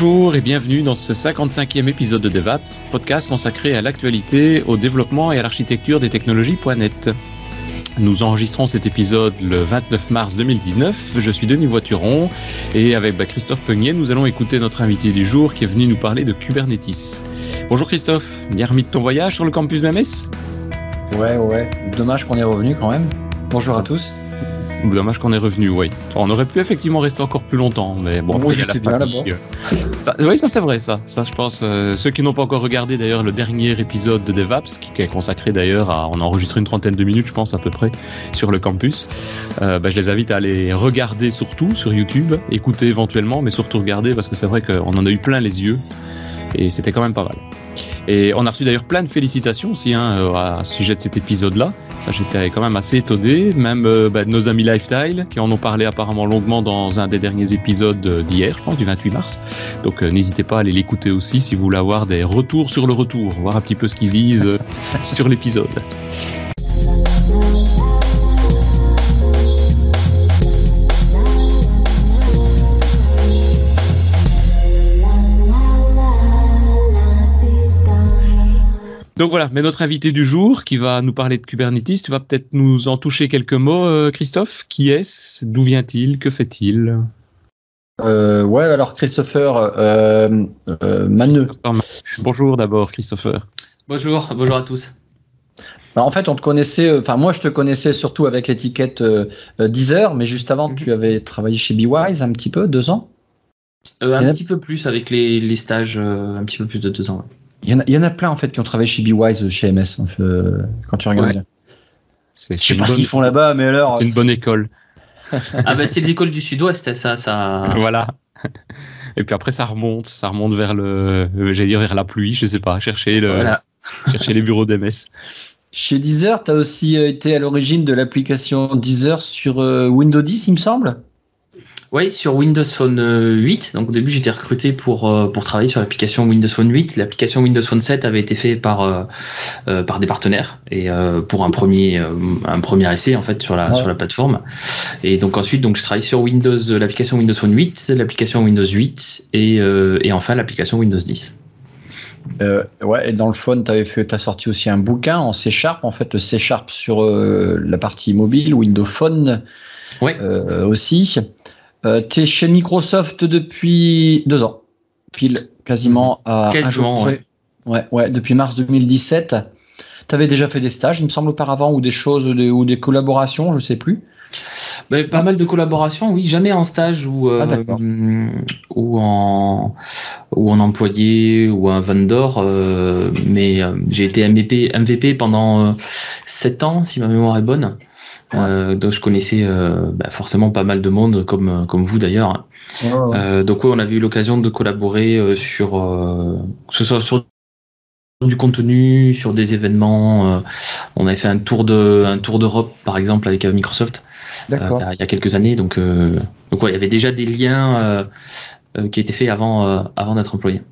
Bonjour et bienvenue dans ce 55e épisode de DevApps, podcast consacré à l'actualité, au développement et à l'architecture des technologies.net. Nous enregistrons cet épisode le 29 mars 2019. Je suis Denis Voituron et avec bah, Christophe Peugnier, nous allons écouter notre invité du jour qui est venu nous parler de Kubernetes. Bonjour Christophe, bien remis de ton voyage sur le campus de MS Ouais, ouais, dommage qu'on est revenu quand même. Bonjour à tous. Dommage qu'on est revenu, oui. On aurait pu effectivement rester encore plus longtemps, mais bon, après, il y a la famille. Ça, oui, ça c'est vrai, ça. Ça, je pense. Euh, ceux qui n'ont pas encore regardé d'ailleurs le dernier épisode de DevApps, qui, est consacré d'ailleurs à. On a enregistré une trentaine de minutes, je pense, à peu près, sur le campus. Euh, bah, je les invite à aller regarder surtout sur YouTube, écouter éventuellement, mais surtout regarder parce que c'est vrai qu'on en a eu plein les yeux et c'était quand même pas mal. Et on a reçu d'ailleurs plein de félicitations aussi hein, euh, à ce sujet de cet épisode-là. Ça, j'étais quand même assez étonné. Même euh, bah, nos amis Lifestyle, qui en ont parlé apparemment longuement dans un des derniers épisodes d'hier, je pense, du 28 mars. Donc euh, n'hésitez pas à aller l'écouter aussi si vous voulez avoir des retours sur le retour, voir un petit peu ce qu'ils disent sur l'épisode. Donc voilà, mais notre invité du jour qui va nous parler de Kubernetes, tu vas peut-être nous en toucher quelques mots, euh, Christophe. Qui est-ce? D'où vient-il? Que fait-il? Euh, Ouais, alors Christopher euh, euh Maneux. Bonjour d'abord, Christopher. Bonjour, bonjour à tous. Alors, en fait, on te connaissait, enfin moi je te connaissais surtout avec l'étiquette Deezer, mais juste avant, tu mhm. avais travaillé chez BeWise un petit peu, deux ans? Un petit peu plus avec les, stages, un petit peu plus de deux ans. Il y, en a, plein en fait qui ont travaillé chez BeWise, chez MS, euh, quand tu regardes. Ouais. Je sais pas ce qu'ils font là-bas, mais alors. C'est une bonne école. ah bah c'est l'école du Sud-Ouest, ça, ça. Voilà. Et puis après ça remonte, ça remonte vers le, j'allais dire vers la pluie, je sais pas, chercher le, chercher les bureaux d'MS. Chez Deezer, tu as aussi euh, été à l'origine de l'application Deezer sur euh, Windows 10, il me semble? Oui, sur Windows Phone 8. Donc au début, j'étais recruté pour euh, pour travailler sur l'application Windows Phone 8. L'application Windows Phone 7 avait été faite par euh, euh, par des partenaires et pour un premier un premier essai en fait sur la sur la plateforme. Et donc ensuite, donc je travaille sur Windows l'application Windows Phone 8, l'application Windows 8 et et enfin l'application Windows 10. ouais, et dans le phone, tu fait, as sorti aussi un bouquin en C Sharp, en fait, le C Sharp sur la partie mobile, Windows Phone ouais. aussi. Euh, tu es chez Microsoft depuis deux ans, pile quasiment à quasiment, un ouais. ouais. depuis mars 2017. Tu avais déjà fait des stages, il me semble, auparavant, ou des choses, ou des collaborations, je sais plus. Ben, pas mal de collaborations, oui, jamais en stage ou, euh, ah, ou, en, ou en employé ou un vendor, euh, mais euh, j'ai été MVP, MVP pendant 7 ans, si ma mémoire est bonne. Euh, donc je connaissais euh, bah, forcément pas mal de monde, comme, comme vous d'ailleurs. Euh, donc oui, on avait eu l'occasion de collaborer sur, que ce soit sur du contenu, sur des événements. on avait fait un tour de un tour d'Europe par exemple avec Microsoft il y a quelques années. Donc donc ouais, il y avait déjà des liens qui étaient faits avant avant d'être employé.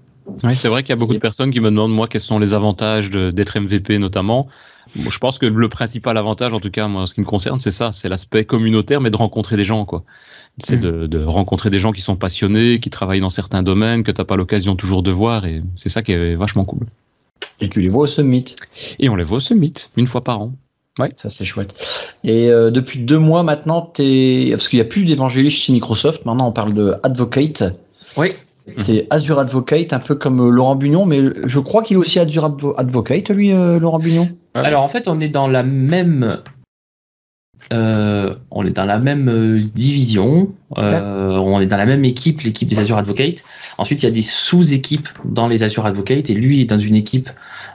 Oui, c'est vrai qu'il y a beaucoup de personnes qui me demandent moi quels sont les avantages d'être MVP notamment je pense que le principal avantage, en tout cas, moi, ce qui me concerne, c'est ça, c'est l'aspect communautaire, mais de rencontrer des gens, quoi. C'est mm. de, rencontrer des gens qui sont passionnés, qui travaillent dans certains domaines, que tu n'as pas l'occasion toujours de voir, et c'est ça qui est vachement cool. Et tu les vois au Summit. Et on les voit au Summit, une fois par an. Ouais. Ça, c'est chouette. Et euh, depuis deux mois maintenant, es... parce qu'il n'y a plus d'évangélistes chez Microsoft, maintenant on parle de Advocate. Oui. C'est Azure Advocate, un peu comme euh, Laurent Bugnon, mais je crois qu'il est aussi Azure Advocate, lui, euh, Laurent Bugnon. Alors en fait, on est dans la même, euh, on est dans la même division. on est dans la même équipe, l'équipe des Azure Advocate. Ensuite, il y a des sous-équipes dans les Azure Advocate, et lui est dans une équipe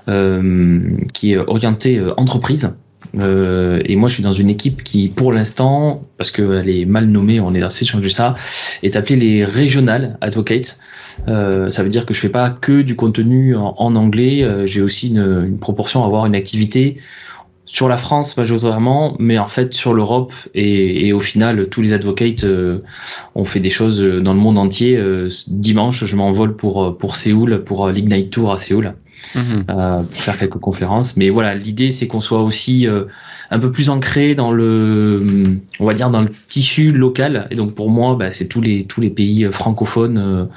qui est orientée entreprise. Euh, et moi, je suis dans une équipe qui, pour l'instant, parce qu'elle est mal nommée, on est assez changer ça, est appelée les Regional Advocates. Euh, ça veut dire que je fais pas que du contenu en, anglais. Euh, j'ai aussi une, une, proportion à avoir une activité sur la France majoritairement, mais en fait sur l'Europe et, et, au final tous les advocates euh, ont fait des choses dans le monde entier. dimanche, je m'envole pour pour Séoul pour l'Ignite Tour à Séoul. Mhm. euh, faire quelques conférences. Mais voilà, l'idée c'est qu'on soit aussi euh, un peu plus ancré dans le, on va dire dans le tissu local. Et donc pour moi, bah, c'est tous les tous les pays francophones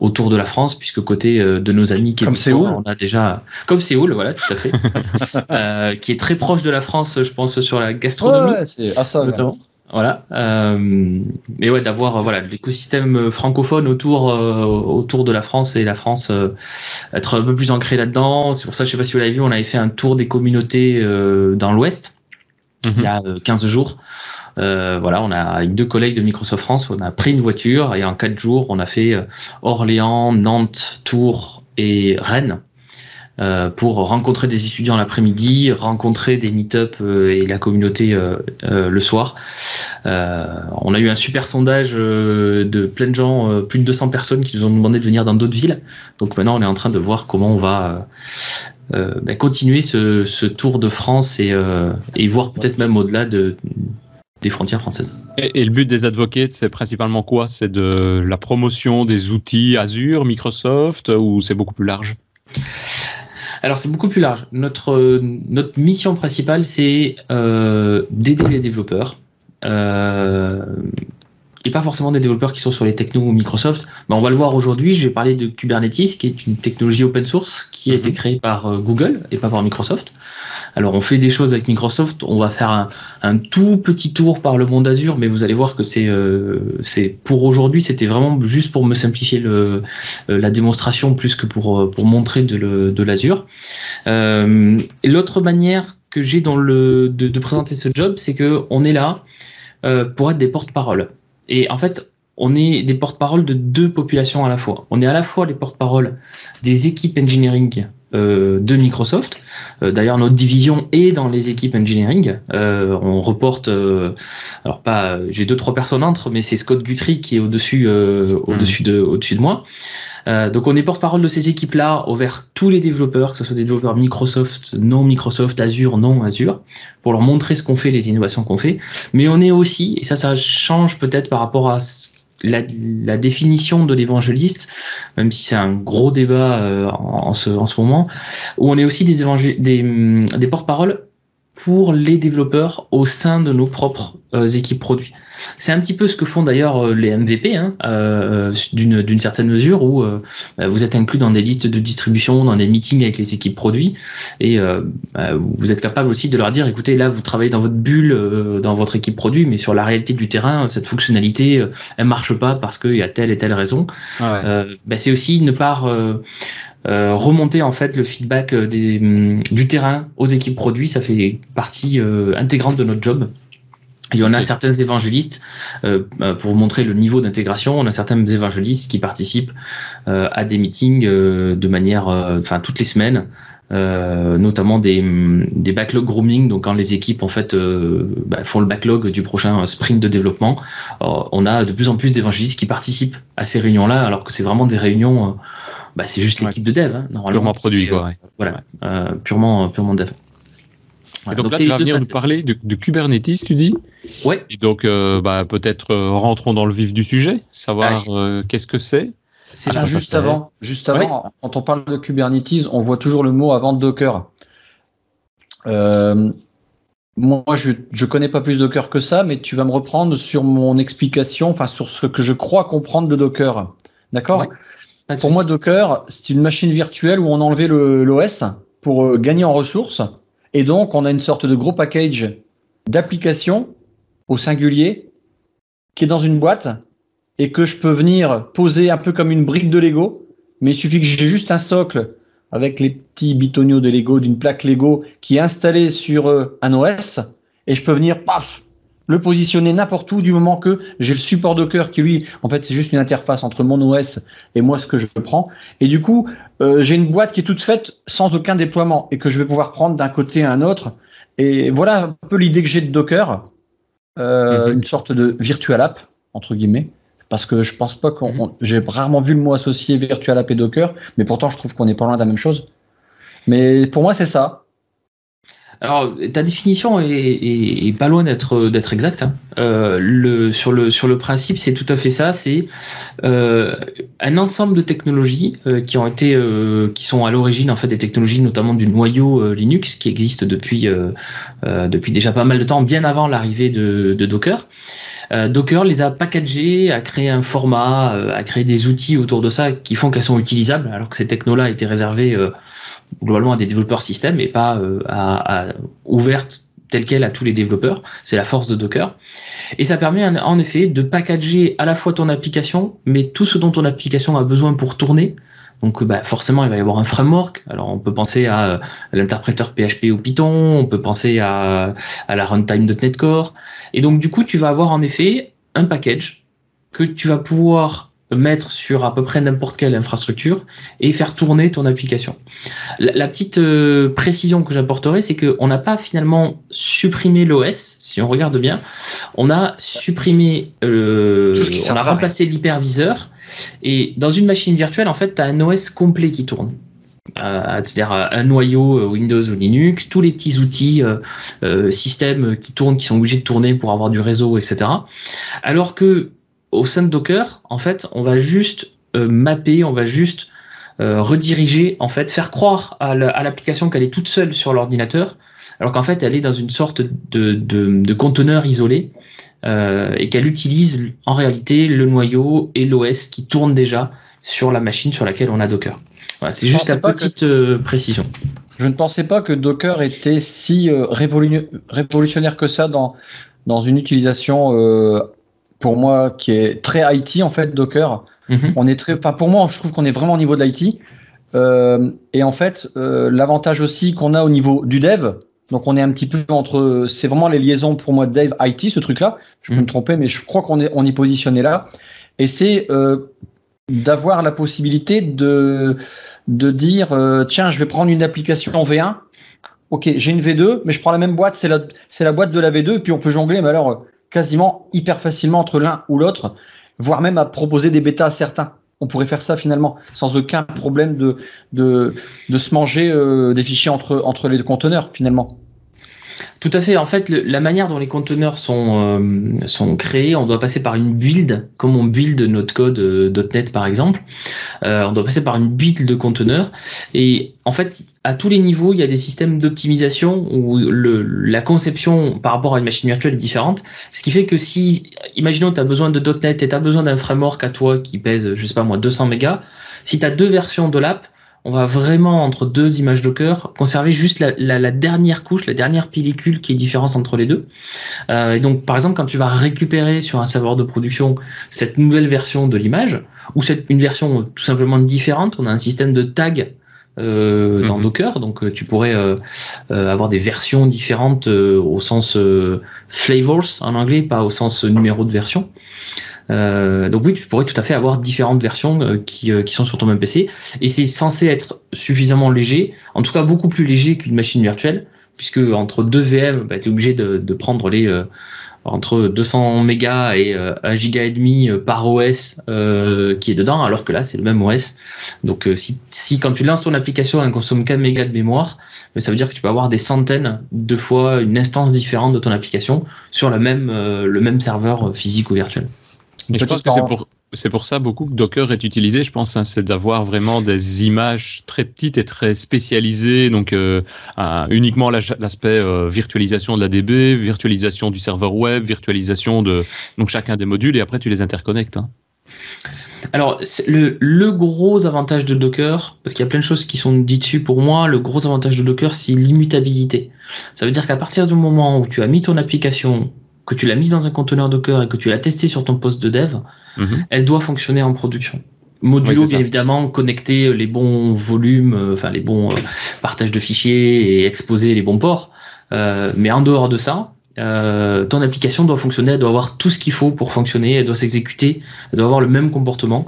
autour de la France, puisque côté de nos amis qui comme Séoul, on a déjà comme Séoul, voilà, tout à fait, qui est très proche de la France, je pense sur la gastronomie, ouais, c'est à ça, notamment. Voilà. Euh, mais ouais, d'avoir euh, voilà l'écosystème francophone autour euh, autour de la France et la France euh, être un peu plus ancré là-dedans. C'est pour ça, je sais pas si vous l'avez vu, on avait fait un tour des communautés dans l'Ouest il y a 15 jours. voilà, on a avec deux collègues de Microsoft France, on a pris une voiture et en quatre jours, on a fait Orléans, Nantes, Tours et Rennes. Euh, pour rencontrer des étudiants l'après-midi, rencontrer des meet-up euh, et la communauté euh, le soir. on a eu un super sondage de plein de gens, plus de 200 personnes qui nous ont demandé de venir dans d'autres villes. Donc maintenant, on est en train de voir comment on va ben, continuer ce, tour de France et, voir peut-être même au-delà de, des frontières françaises. Et, le but des advocates, c'est principalement quoi? C'est de la promotion des outils Azure, Microsoft, ou c'est beaucoup plus large? Alors c'est beaucoup plus large. Notre, mission principale, c'est euh, d'aider les développeurs. Euh, et pas forcément des développeurs qui sont sur les technos Microsoft. Mais on va le voir aujourd'hui, je vais parler de Kubernetes, qui est une technologie open source qui a été mhm. créée par euh, Google et pas par Microsoft. Alors on fait des choses avec Microsoft, on va faire un, tout petit tour par le monde Azure, mais vous allez voir que c'est euh, pour aujourd'hui, c'était vraiment juste pour me simplifier le, euh, la démonstration plus que pour pour montrer de, l'Azure. Euh, L'autre manière que j'ai dans le de, de, présenter ce job, c'est que on est là euh, pour être des porte-parole. Et en fait, on est des porte-parole de deux populations à la fois. On est à la fois les porte-parole des équipes engineering euh, de Microsoft. Euh, d'ailleurs, notre division est dans les équipes engineering. Euh, on reporte, alors pas, j'ai deux trois personnes entre, mais c'est Scott Guthrie qui est au-dessus, au-dessus de, au-dessus de moi. donc on est porte-parole de ces équipes-là envers tous les développeurs, que ce soit des développeurs Microsoft, non Microsoft, Azure, non Azure, pour leur montrer ce qu'on fait, les innovations qu'on fait. Mais on est aussi, et ça ça change peut-être par rapport à ce la, la, définition de l'évangéliste, même si c'est un gros débat euh, en, ce, en, ce, moment, où on est aussi des, des, des porte-paroles pour les développeurs au sein de nos propres équipes produits. C'est un petit peu ce que font d'ailleurs euh, les MVP, hein, euh, d'une certaine mesure, où bah, vous êtes inclus dans des listes de distribution, dans des meetings avec les équipes produits, et bah, vous êtes capable aussi de leur dire, écoutez, là, vous travaillez dans votre bulle, dans votre équipe produit, mais sur la réalité du terrain, cette fonctionnalité, elle marche pas parce qu'il y a telle et telle raison. Ah bah, C'est aussi ne pas euh, remonter en fait le feedback euh, des, mm, du terrain aux équipes produits, ça fait partie euh, intégrante de notre job. Il y en a certains évangélistes, pour vous montrer le niveau d'intégration, on a certains évangélistes qui participent à des meetings de manière, enfin toutes les semaines, notamment des, des backlog grooming. Donc quand les équipes en fait bah, font le backlog du prochain sprint de développement, on a de plus en plus d'évangélistes qui participent à ces réunions-là, alors que c'est vraiment des réunions bah, c'est juste l'équipe de dev, hein, normalement. Purement produit, quoi. Voilà, euh, purement, purement dev. Donc, donc, là, tu vas venir nous parler de, Kubernetes, tu dis Ouais. Et donc, euh, bah, peut-être euh, rentrons dans le vif du sujet, savoir qu'est-ce que c'est. C'est ah, juste avant, juste avant, quand on parle de Kubernetes, on voit toujours le mot avant Docker. moi, je ne connais pas plus Docker que ça, mais tu vas me reprendre sur mon explication, enfin sur ce que je crois comprendre de Docker. D'accord pour moi, Docker, c'est une machine virtuelle où on a enlevé l'OS pour euh, gagner en ressources. Et donc, on a une sorte de gros package d'applications au singulier qui est dans une boîte et que je peux venir poser un peu comme une brique de Lego. Mais il suffit que j'ai juste un socle avec les petits bitoniaux de Lego, d'une plaque Lego qui est installée sur euh, un OS et je peux venir, paf, le positionner n'importe où du moment que j'ai le support Docker qui lui, en fait, c'est juste une interface entre mon OS et moi ce que je prends. Et du coup, euh, j'ai une boîte qui est toute faite sans aucun déploiement et que je vais pouvoir prendre d'un côté à un autre. Et voilà un peu l'idée que j'ai de Docker, euh, mhm. une sorte de virtual app entre guillemets. Parce que je pense pas qu'on, mhm. j'ai rarement vu le mot associé virtual app et Docker, mais pourtant je trouve qu'on est pas loin de la même chose. Mais pour moi c'est ça. Alors, ta définition est, pas loin d'être d'être exacte. Hein. Euh, le, sur le sur le principe, c'est tout à fait ça. C'est euh, un ensemble de technologies euh, qui ont été euh, qui sont à l'origine en fait des technologies notamment du noyau euh, Linux qui existe depuis depuis déjà pas mal de temps, bien avant l'arrivée de, de, Docker. Docker les a packagés, a créé un format, a créé des outils autour de ça qui font qu'elles sont utilisables, alors que ces technos-là étaient réservés globalement à des développeurs système et pas euh, à, à ouverte telle qu'elle à tous les développeurs. C'est la force de Docker. Et ça permet en effet de packager à la fois ton application, mais tout ce dont ton application a besoin pour tourner. Donc bah, forcément, il va y avoir un framework. Alors on peut penser à, l'interpréteur PHP ou Python, on peut penser à, à la runtime .NET Core. Et donc du coup, tu vas avoir en effet un package que tu vas pouvoir mettre sur à peu près n'importe quelle infrastructure et faire tourner ton application. La, petite euh, précision que j'apporterai, c'est qu'on n'a pas finalement supprimé l'OS, si on regarde bien, on a supprimé, euh, on a remplacé l'hyperviseur et dans une machine virtuelle, en fait, tu as un OS complet qui tourne. Euh, c'est-à-dire un noyau Windows ou Linux, tous les petits outils euh, systèmes qui tournent, qui sont obligés de tourner pour avoir du réseau, etc. Alors que au sein de Docker, en fait, on va juste euh, mapper, on va juste euh, rediriger, en fait, faire croire à l'application qu'elle est toute seule sur l'ordinateur, alors qu'en fait, elle est dans une sorte de, de, conteneur isolé euh, et qu'elle utilise en réalité le noyau et l'OS qui tournent déjà sur la machine sur laquelle on a Docker. Voilà, c'est juste une petite précision. Je ne pensais pas que Docker était si révolutionnaire que ça dans, dans une utilisation pour moi qui est très IT en fait Docker. Mhm. On est très, enfin pour moi je trouve qu'on est vraiment au niveau de l'IT. Euh, et en fait euh, l'avantage aussi qu'on a au niveau du dev, donc on est un petit peu entre, c'est vraiment les liaisons pour moi dev IT ce truc là. Je peux mhm. me tromper mais je crois qu'on est on est positionné là. Et c'est euh, d'avoir la possibilité de de dire euh, tiens je vais prendre une application en V1. Ok j'ai une V2 mais je prends la même boîte c'est la c'est la boîte de la V2 et puis on peut jongler mais alors quasiment hyper facilement entre l'un ou l'autre, voire même à proposer des bêtas à certains. On pourrait faire ça finalement sans aucun problème de, de, se manger euh, des fichiers entre, entre les conteneurs finalement. Tout à fait. En fait, la manière dont les conteneurs sont, euh, sont créés, on doit passer par une build, comme on build notre code euh, .NET par exemple. Euh, on doit passer par une build de conteneurs. Et en fait, à tous les niveaux, il y a des systèmes d'optimisation où la conception par rapport à une machine virtuelle est différente. Ce qui fait que si, imaginons, tu as besoin de .NET et tu as besoin d'un framework à toi qui pèse, je sais pas moi, 200 mégas, si tu as deux versions de l'app, on va vraiment, entre deux images Docker, conserver juste la, dernière couche, la dernière pellicule qui est différence entre les deux. Euh, et donc, par exemple, quand tu vas récupérer sur un serveur de production cette nouvelle version de l'image, ou cette, une version tout simplement différente, on a un système de tag euh, dans mhm. Docker. Donc euh, tu pourrais avoir des versions différentes au sens flavors en anglais, pas au sens numéro de version. Euh, donc oui, tu pourrais tout à fait avoir différentes versions euh, qui, euh, qui sont sur ton même PC. Et c'est censé être suffisamment léger, en tout cas beaucoup plus léger qu'une machine virtuelle, puisque entre deux VM, bah, tu es obligé de, de prendre les entre 200 mégas et 1 giga et demi par OS qui est dedans, alors que là c'est le même OS. Donc si, si quand tu lances ton application elle consomme 4 mégas de mémoire, ça veut dire que tu peux avoir des centaines de fois une instance différente de ton application sur la même, le même serveur physique ou virtuel je pense que c'est pour, c'est pour ça beaucoup que Docker est utilisé. Je pense hein, c'est d'avoir vraiment des images très petites et très spécialisées. Donc euh, uniquement l'aspect euh, virtualisation de la DB, virtualisation du serveur web, virtualisation de donc chacun des modules et après tu les interconnectes. Hein. Alors, le, le, gros avantage de Docker, parce qu'il y a plein de choses qui sont dites dessus pour moi, le gros avantage de Docker, c'est l'immutabilité. Ça veut dire qu'à partir du moment où tu as mis ton application que tu l'as mise dans un conteneur Docker et que tu l'as testé sur ton poste de dev, mhm. elle doit fonctionner en production. Modulo, bien évidemment, connecter les bons volumes, euh, enfin les bons euh, partages de fichiers et exposer les bons ports. Euh, mais en dehors de ça, ton application doit fonctionner, elle doit avoir tout ce qu'il faut pour fonctionner, elle doit s'exécuter, elle doit avoir le même comportement.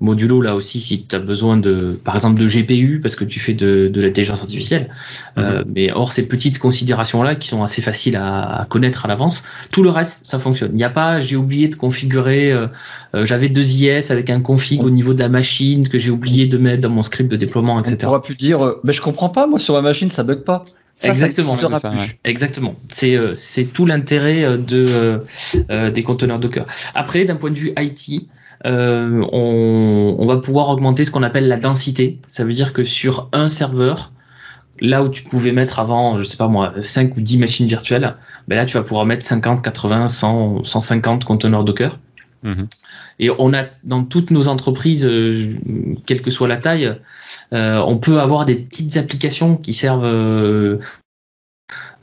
Modulo là aussi si tu as besoin de par exemple de GPU parce que tu fais de, de l'intelligence artificielle euh, mhm. mais hors ces petites considérations là qui sont assez faciles à, connaître à l'avance tout le reste ça fonctionne il n'y a pas j'ai oublié de configurer euh, euh, j'avais deux IS avec un config au niveau de la machine que j'ai oublié de mettre dans mon script de déploiement etc on pourra plus dire mais je comprends pas moi sur ma machine ça bug pas exactement, exactement. C'est c'est tout l'intérêt de des conteneurs Docker. Après, d'un point de vue IT, on, on, va pouvoir augmenter ce qu'on appelle la densité. Ça veut dire que sur un serveur, là où tu pouvais mettre avant, je sais pas moi, 5 ou 10 machines virtuelles, ben là tu vas pouvoir mettre 50, 80, 100, 150 conteneurs Docker. Mhm. Et on a dans toutes nos entreprises, euh, quelle que soit la taille, euh, on peut avoir des petites applications qui servent euh,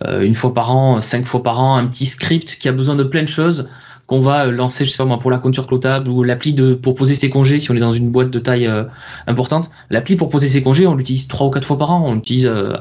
une fois par an, cinq fois par an, un petit script qui a besoin de plein de choses qu'on va lancer, je sais pas moi, pour la compteur clotable ou l'appli de pour poser ses congés si on est dans une boîte de taille euh, importante. L'appli pour poser ses congés, on l'utilise trois ou quatre fois par an. On l'utilise euh,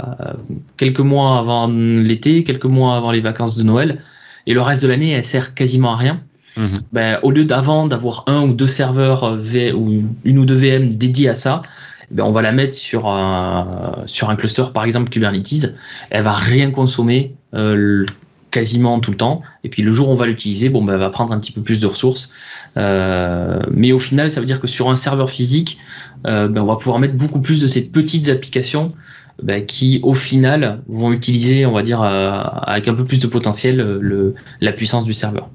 quelques mois avant l'été, quelques mois avant les vacances de Noël, et le reste de l'année, elle sert quasiment à rien. Mhm. Ben, au lieu d'avant d'avoir un ou deux serveurs euh, v, ou une ou deux VM dédiés à ça, ben, on va la mettre sur un, sur un cluster, par exemple Kubernetes. Elle va rien consommer euh, quasiment tout le temps. Et puis le jour où on va l'utiliser, bon, bah, va prendre un petit peu plus de ressources. Euh, mais au final, ça veut dire que sur un serveur physique, euh, ben, on va pouvoir mettre beaucoup plus de ces petites applications ben, qui, au final, vont utiliser, on va dire, euh, avec un peu plus de potentiel, le, la puissance du serveur.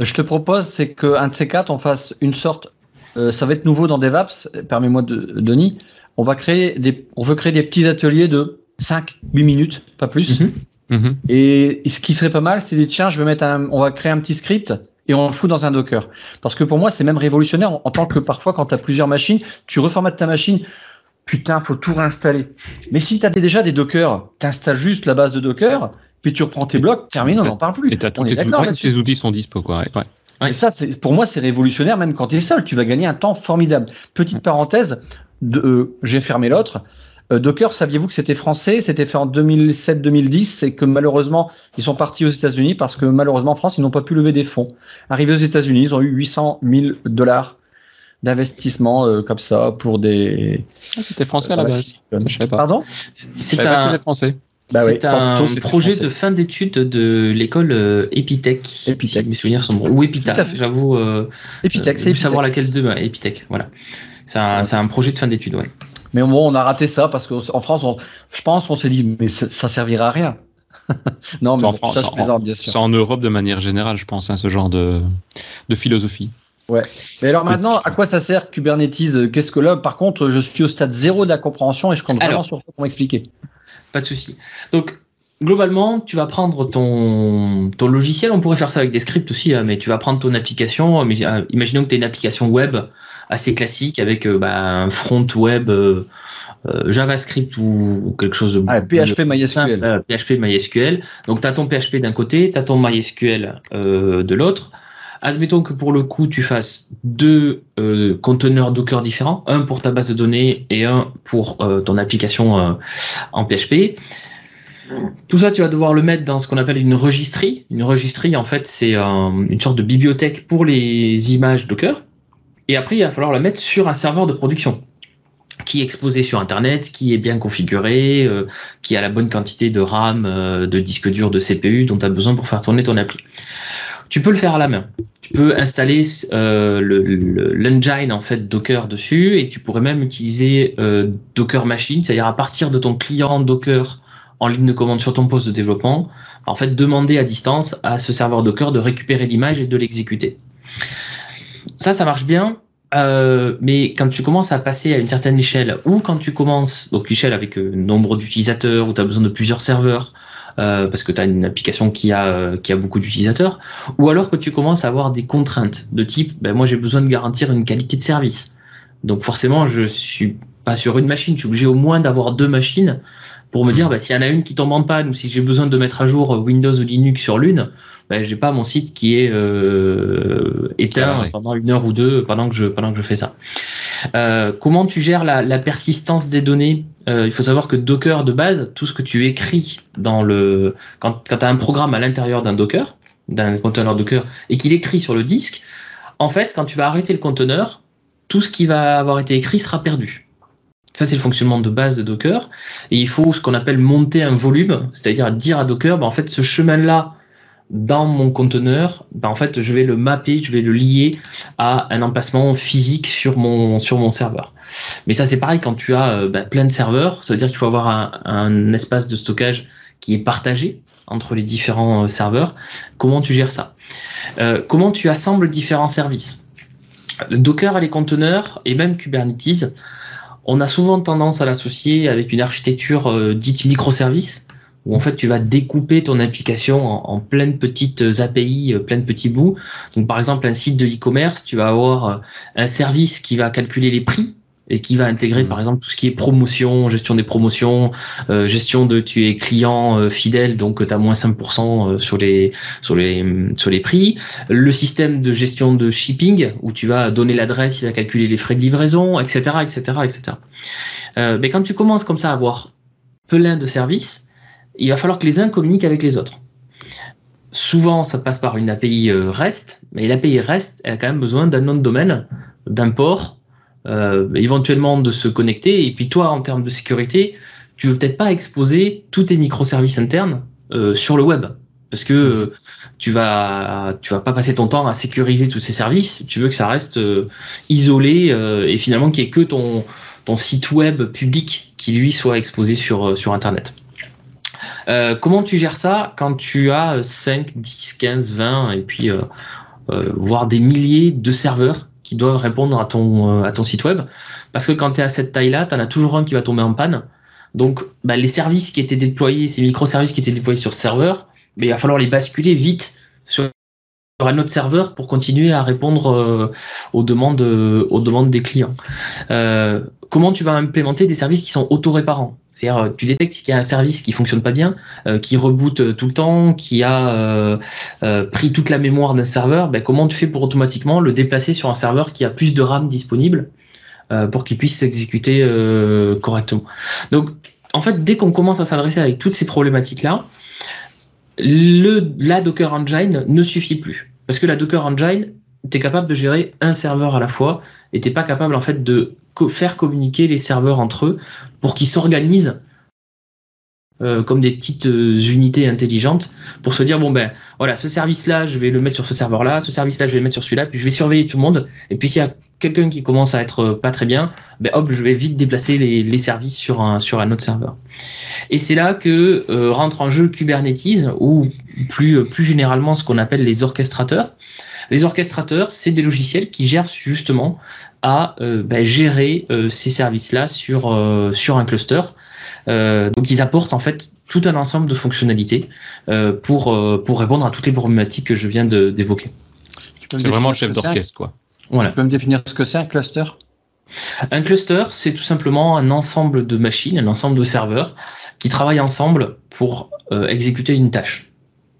Je te propose, c'est qu'un de ces quatre, on fasse une sorte. ça va être nouveau dans DevApps. Permets-moi, de, Denis. On va créer des, on veut créer des petits ateliers de 5-8 minutes, pas plus. Mhm. Mhm. Et ce qui serait pas mal, c'est de dire tiens, je vais mettre un, on va créer un petit script et on le fout dans un Docker. Parce que pour moi, c'est même révolutionnaire en, tant que parfois, quand tu as plusieurs machines, tu reformates ta machine. Putain, faut tout réinstaller. Mais si tu as déjà des Docker, tu installes juste la base de Docker, puis tu reprends tes blocs, terminé, on n'en parle plus. Et as tous tes outils sont dispo, quoi. Ouais. Et ça, pour moi, c'est révolutionnaire, même quand tu es seul. Tu vas gagner un temps formidable. Petite parenthèse, de, euh, j'ai fermé l'autre. Euh, Docker, saviez-vous que c'était français? C'était fait en 2007-2010 et que malheureusement, ils sont partis aux États-Unis parce que malheureusement, en France, ils n'ont pas pu lever des fonds. Arrivés aux États-Unis, ils ont eu 800 000 dollars d'investissement euh, comme ça pour des. Ah, c'était français à la base. Je sais pas. Pardon? C'est un français. Bah c'est un projet de fin d'études de l'école euh, Epitech. Epitech. mes souvenirs sont bons. Ou Epitech, j'avoue. Euh, Epitech, c'est savoir laquelle de. Epitech, voilà. C'est un, un, projet de fin d'études, ouais. Mais bon, on a raté ça parce qu'en France, je pense qu'on s'est dit, mais ça servira à rien. non, mais en France, ça, bien sûr. C'est en Europe de manière générale, je pense, hein, ce genre de, de philosophie. Ouais. Mais alors maintenant, à quoi ça sert Kubernetes Qu'est-ce que là Par contre, je suis au stade zéro de la compréhension et je compte vraiment sur toi pour m'expliquer. Pas de souci. Donc, globalement, tu vas prendre ton, ton logiciel. On pourrait faire ça avec des scripts aussi, hein, mais tu vas prendre ton application. Euh, imaginons que tu as une application web assez classique avec euh, bah, un front web euh, euh, JavaScript ou, quelque chose de ah, PHP MySQL. PHP MySQL. Donc tu as ton PHP d'un côté, tu as ton MySQL de l'autre. Admettons que pour le coup, tu fasses deux conteneurs Docker différents, un pour ta base de données et un pour ton application en PHP. Tout ça, tu vas devoir le mettre dans ce qu'on appelle une registrie. Une registrie, en fait, c'est une sorte de bibliothèque pour les images Docker. Et après, il va falloir la mettre sur un serveur de production qui est exposé sur Internet, qui est bien configuré, euh, qui a la bonne quantité de RAM, euh, de disque dur, de CPU dont tu as besoin pour faire tourner ton appli. Tu peux le faire à la main. Tu peux installer euh, l'engine en fait Docker dessus et tu pourrais même utiliser Docker Machine, c'est-à-dire à partir de ton client Docker en ligne de commande sur ton poste de développement, en fait demander à distance à ce serveur Docker de récupérer l'image et de l'exécuter. Ça, ça marche bien. Euh, mais quand tu commences à passer à une certaine échelle, ou quand tu commences, donc l'échelle avec euh, nombre d'utilisateurs, où tu as besoin de plusieurs serveurs, euh, parce que tu as une application qui a, euh, qui a beaucoup d'utilisateurs, ou alors que tu commences à avoir des contraintes de type, ben, moi j'ai besoin de garantir une qualité de service. Donc forcément, je suis pas sur une machine, je suis obligé au moins d'avoir deux machines pour me dire, bah, s'il y en a une qui tombe en panne, ou si j'ai besoin de mettre à jour Windows ou Linux sur l'une, ben, j'ai pas mon site qui est euh, éteint pendant une heure ou deux pendant que je pendant que je fais ça. Euh, comment tu gères la, la persistance des données? Euh, Il faut savoir que Docker de base, tout ce que tu écris dans le quand, quand tu as un programme à l'intérieur d'un Docker, d'un conteneur Docker, et qu'il écrit sur le disque, en fait, quand tu vas arrêter le conteneur, tout ce qui va avoir été écrit sera perdu. Ça, c'est le fonctionnement de base de Docker. Et il faut ce qu'on appelle monter un volume, c'est-à-dire dire à Docker, ben, en fait, ce chemin-là dans mon conteneur, ben en fait, je vais le mapper, je vais le lier à un emplacement physique sur mon, serveur. Mais ça, c'est pareil quand tu as ben, plein de serveurs, ça veut dire qu'il faut avoir un, un, espace de stockage qui est partagé entre les différents serveurs. Comment tu gères ça? Comment tu assembles différents services? Docker et les conteneurs, et même Kubernetes, on a souvent tendance à l'associer avec une architecture dite microservice, où en fait tu vas découper ton application en, plein de petites API, euh, plein de petits bouts. Donc par exemple un site de e-commerce, tu vas avoir euh, un service qui va calculer les prix et qui va intégrer mmh. par exemple tout ce qui est promotion, gestion des promotions, euh, gestion de tu es client fidèle donc tu as moins 5% sur les sur les sur les prix, le système de gestion de shipping où tu vas donner l'adresse, il va calculer les frais de livraison, etc. etc. etc. mais quand tu commences comme ça à avoir plein de services, il va falloir que les uns communiquent avec les autres. Souvent, ça passe par une API euh, REST, mais l'API REST, elle a quand même besoin d'un nom de domaine, d'un port, euh, éventuellement de se connecter. Et puis toi, en termes de sécurité, tu veux peut-être pas exposer tous tes microservices internes euh, sur le web, parce que tu vas tu vas pas passer ton temps à sécuriser tous ces services. Tu veux que ça reste isolé et finalement qu'il n'y ait que ton site web public qui lui soit exposé sur sur Internet. Euh, comment tu gères ça quand tu as 5, 10, 15, 20 et puis euh, euh, voire des milliers de serveurs qui doivent répondre à ton, à ton site web Parce que quand tu es à cette taille-là, tu en as toujours un qui va tomber en panne. Donc bah, les services qui étaient déployés, ces microservices qui étaient déployés sur serveur, mais il va falloir les basculer vite sur un autre serveur pour continuer à répondre aux demandes aux demandes des clients. comment tu vas implémenter des services qui sont auto-réparants? C'est-à-dire, euh, tu détectes qu'il y a un service qui fonctionne pas bien, euh, qui reboot euh, tout le temps, qui a pris toute la mémoire d'un serveur. Ben, comment tu fais pour automatiquement le déplacer sur un serveur qui a plus de RAM disponible pour qu'il puisse s'exécuter correctement? Donc, en fait, dès qu'on commence à s'adresser avec toutes ces problématiques-là, le, la Docker Engine ne suffit plus. Parce que la Docker Engine, tu es capable de gérer un serveur à la fois et tu pas capable en fait de faire communiquer les serveurs entre eux pour qu'ils s'organisent euh, comme des petites euh, unités intelligentes pour se dire bon ben voilà ce service là je vais le mettre sur ce serveur là ce service là je vais le mettre sur celui-là puis je vais surveiller tout le monde et puis s'il y a quelqu'un qui commence à être pas très bien ben hop je vais vite déplacer les, services sur un sur un autre serveur et c'est là que euh, rentre en jeu Kubernetes ou plus plus généralement ce qu'on appelle les orchestrateurs les orchestrateurs, c'est des logiciels qui gèrent justement à euh, bah, gérer euh, ces services-là sur, euh, sur un cluster. donc ils apportent en fait tout un ensemble de fonctionnalités pour, pour répondre à toutes les problématiques que je viens d'évoquer. C'est vraiment le chef d'orchestre, quoi. Voilà. Tu peux me définir ce que c'est un cluster? Un cluster, c'est tout simplement un ensemble de machines, un ensemble de serveurs qui travaillent ensemble pour exécuter une tâche.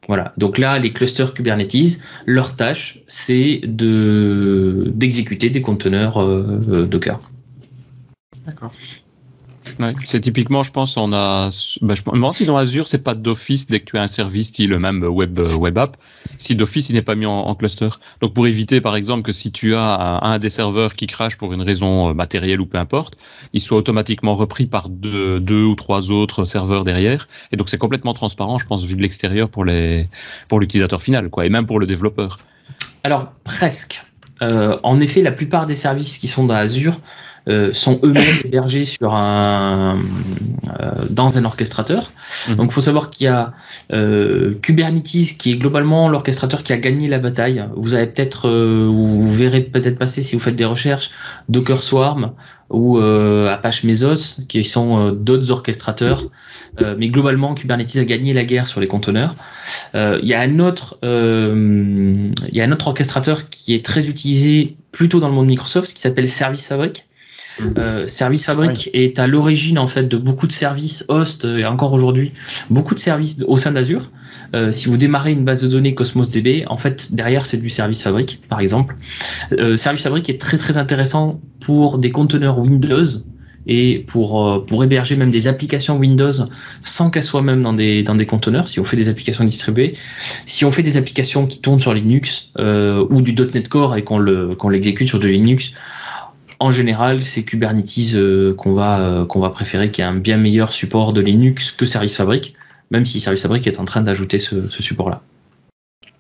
Voilà. Donc là, les clusters Kubernetes, leur tâche, c'est de d'exécuter des conteneurs euh, euh, Docker. D'accord c'est typiquement, je pense, on a. Bah, me demande si dans Azure, c'est pas d'office dès que tu as un service style même web, euh, web app, si d'office il n'est pas mis en, cluster. Donc pour éviter, par exemple, que si tu as un, des serveurs qui crache pour une raison euh, matérielle ou peu importe, il soit automatiquement repris par deux, deux ou trois autres serveurs derrière. Et donc c'est complètement transparent, je pense, vu de l'extérieur pour pour l'utilisateur final, quoi, et même pour le développeur. Alors presque. Euh, en effet, la plupart des services qui sont dans Azure euh, sont eux-mêmes hébergés sur un, euh, dans un orchestrateur. Mhm. Donc, il faut savoir qu'il y a euh, Kubernetes qui est globalement l'orchestrateur qui a gagné la bataille. Vous avez peut-être, vous verrez peut-être passer si vous faites des recherches, Docker Swarm ou Apache Mesos, qui sont d'autres orchestrateurs. mais globalement, Kubernetes a gagné la guerre sur les conteneurs. Il y a un autre, il y a un autre orchestrateur qui est très utilisé plutôt dans le monde Microsoft, qui s'appelle Service Fabric euh, Service Fabric est à l'origine en fait de beaucoup de services host et encore aujourd'hui beaucoup de services au sein d'Azure. Euh, si vous démarrez une base de données Cosmos DB, en fait derrière c'est du Service Fabric par exemple. Euh, Service Fabric est très très intéressant pour des conteneurs Windows et pour, euh, pour héberger même des applications Windows sans qu'elles soient même dans des, dans des conteneurs, si on fait des applications distribuées. Si on fait des applications qui tournent sur Linux euh, ou du .NET Core et qu'on l'exécute sur de Linux, en général, c'est Kubernetes euh, qu'on va, euh, qu'on va préférer, qui a un bien meilleur support de Linux que Service Fabric, même si Service Fabric est en train d'ajouter ce, support-là.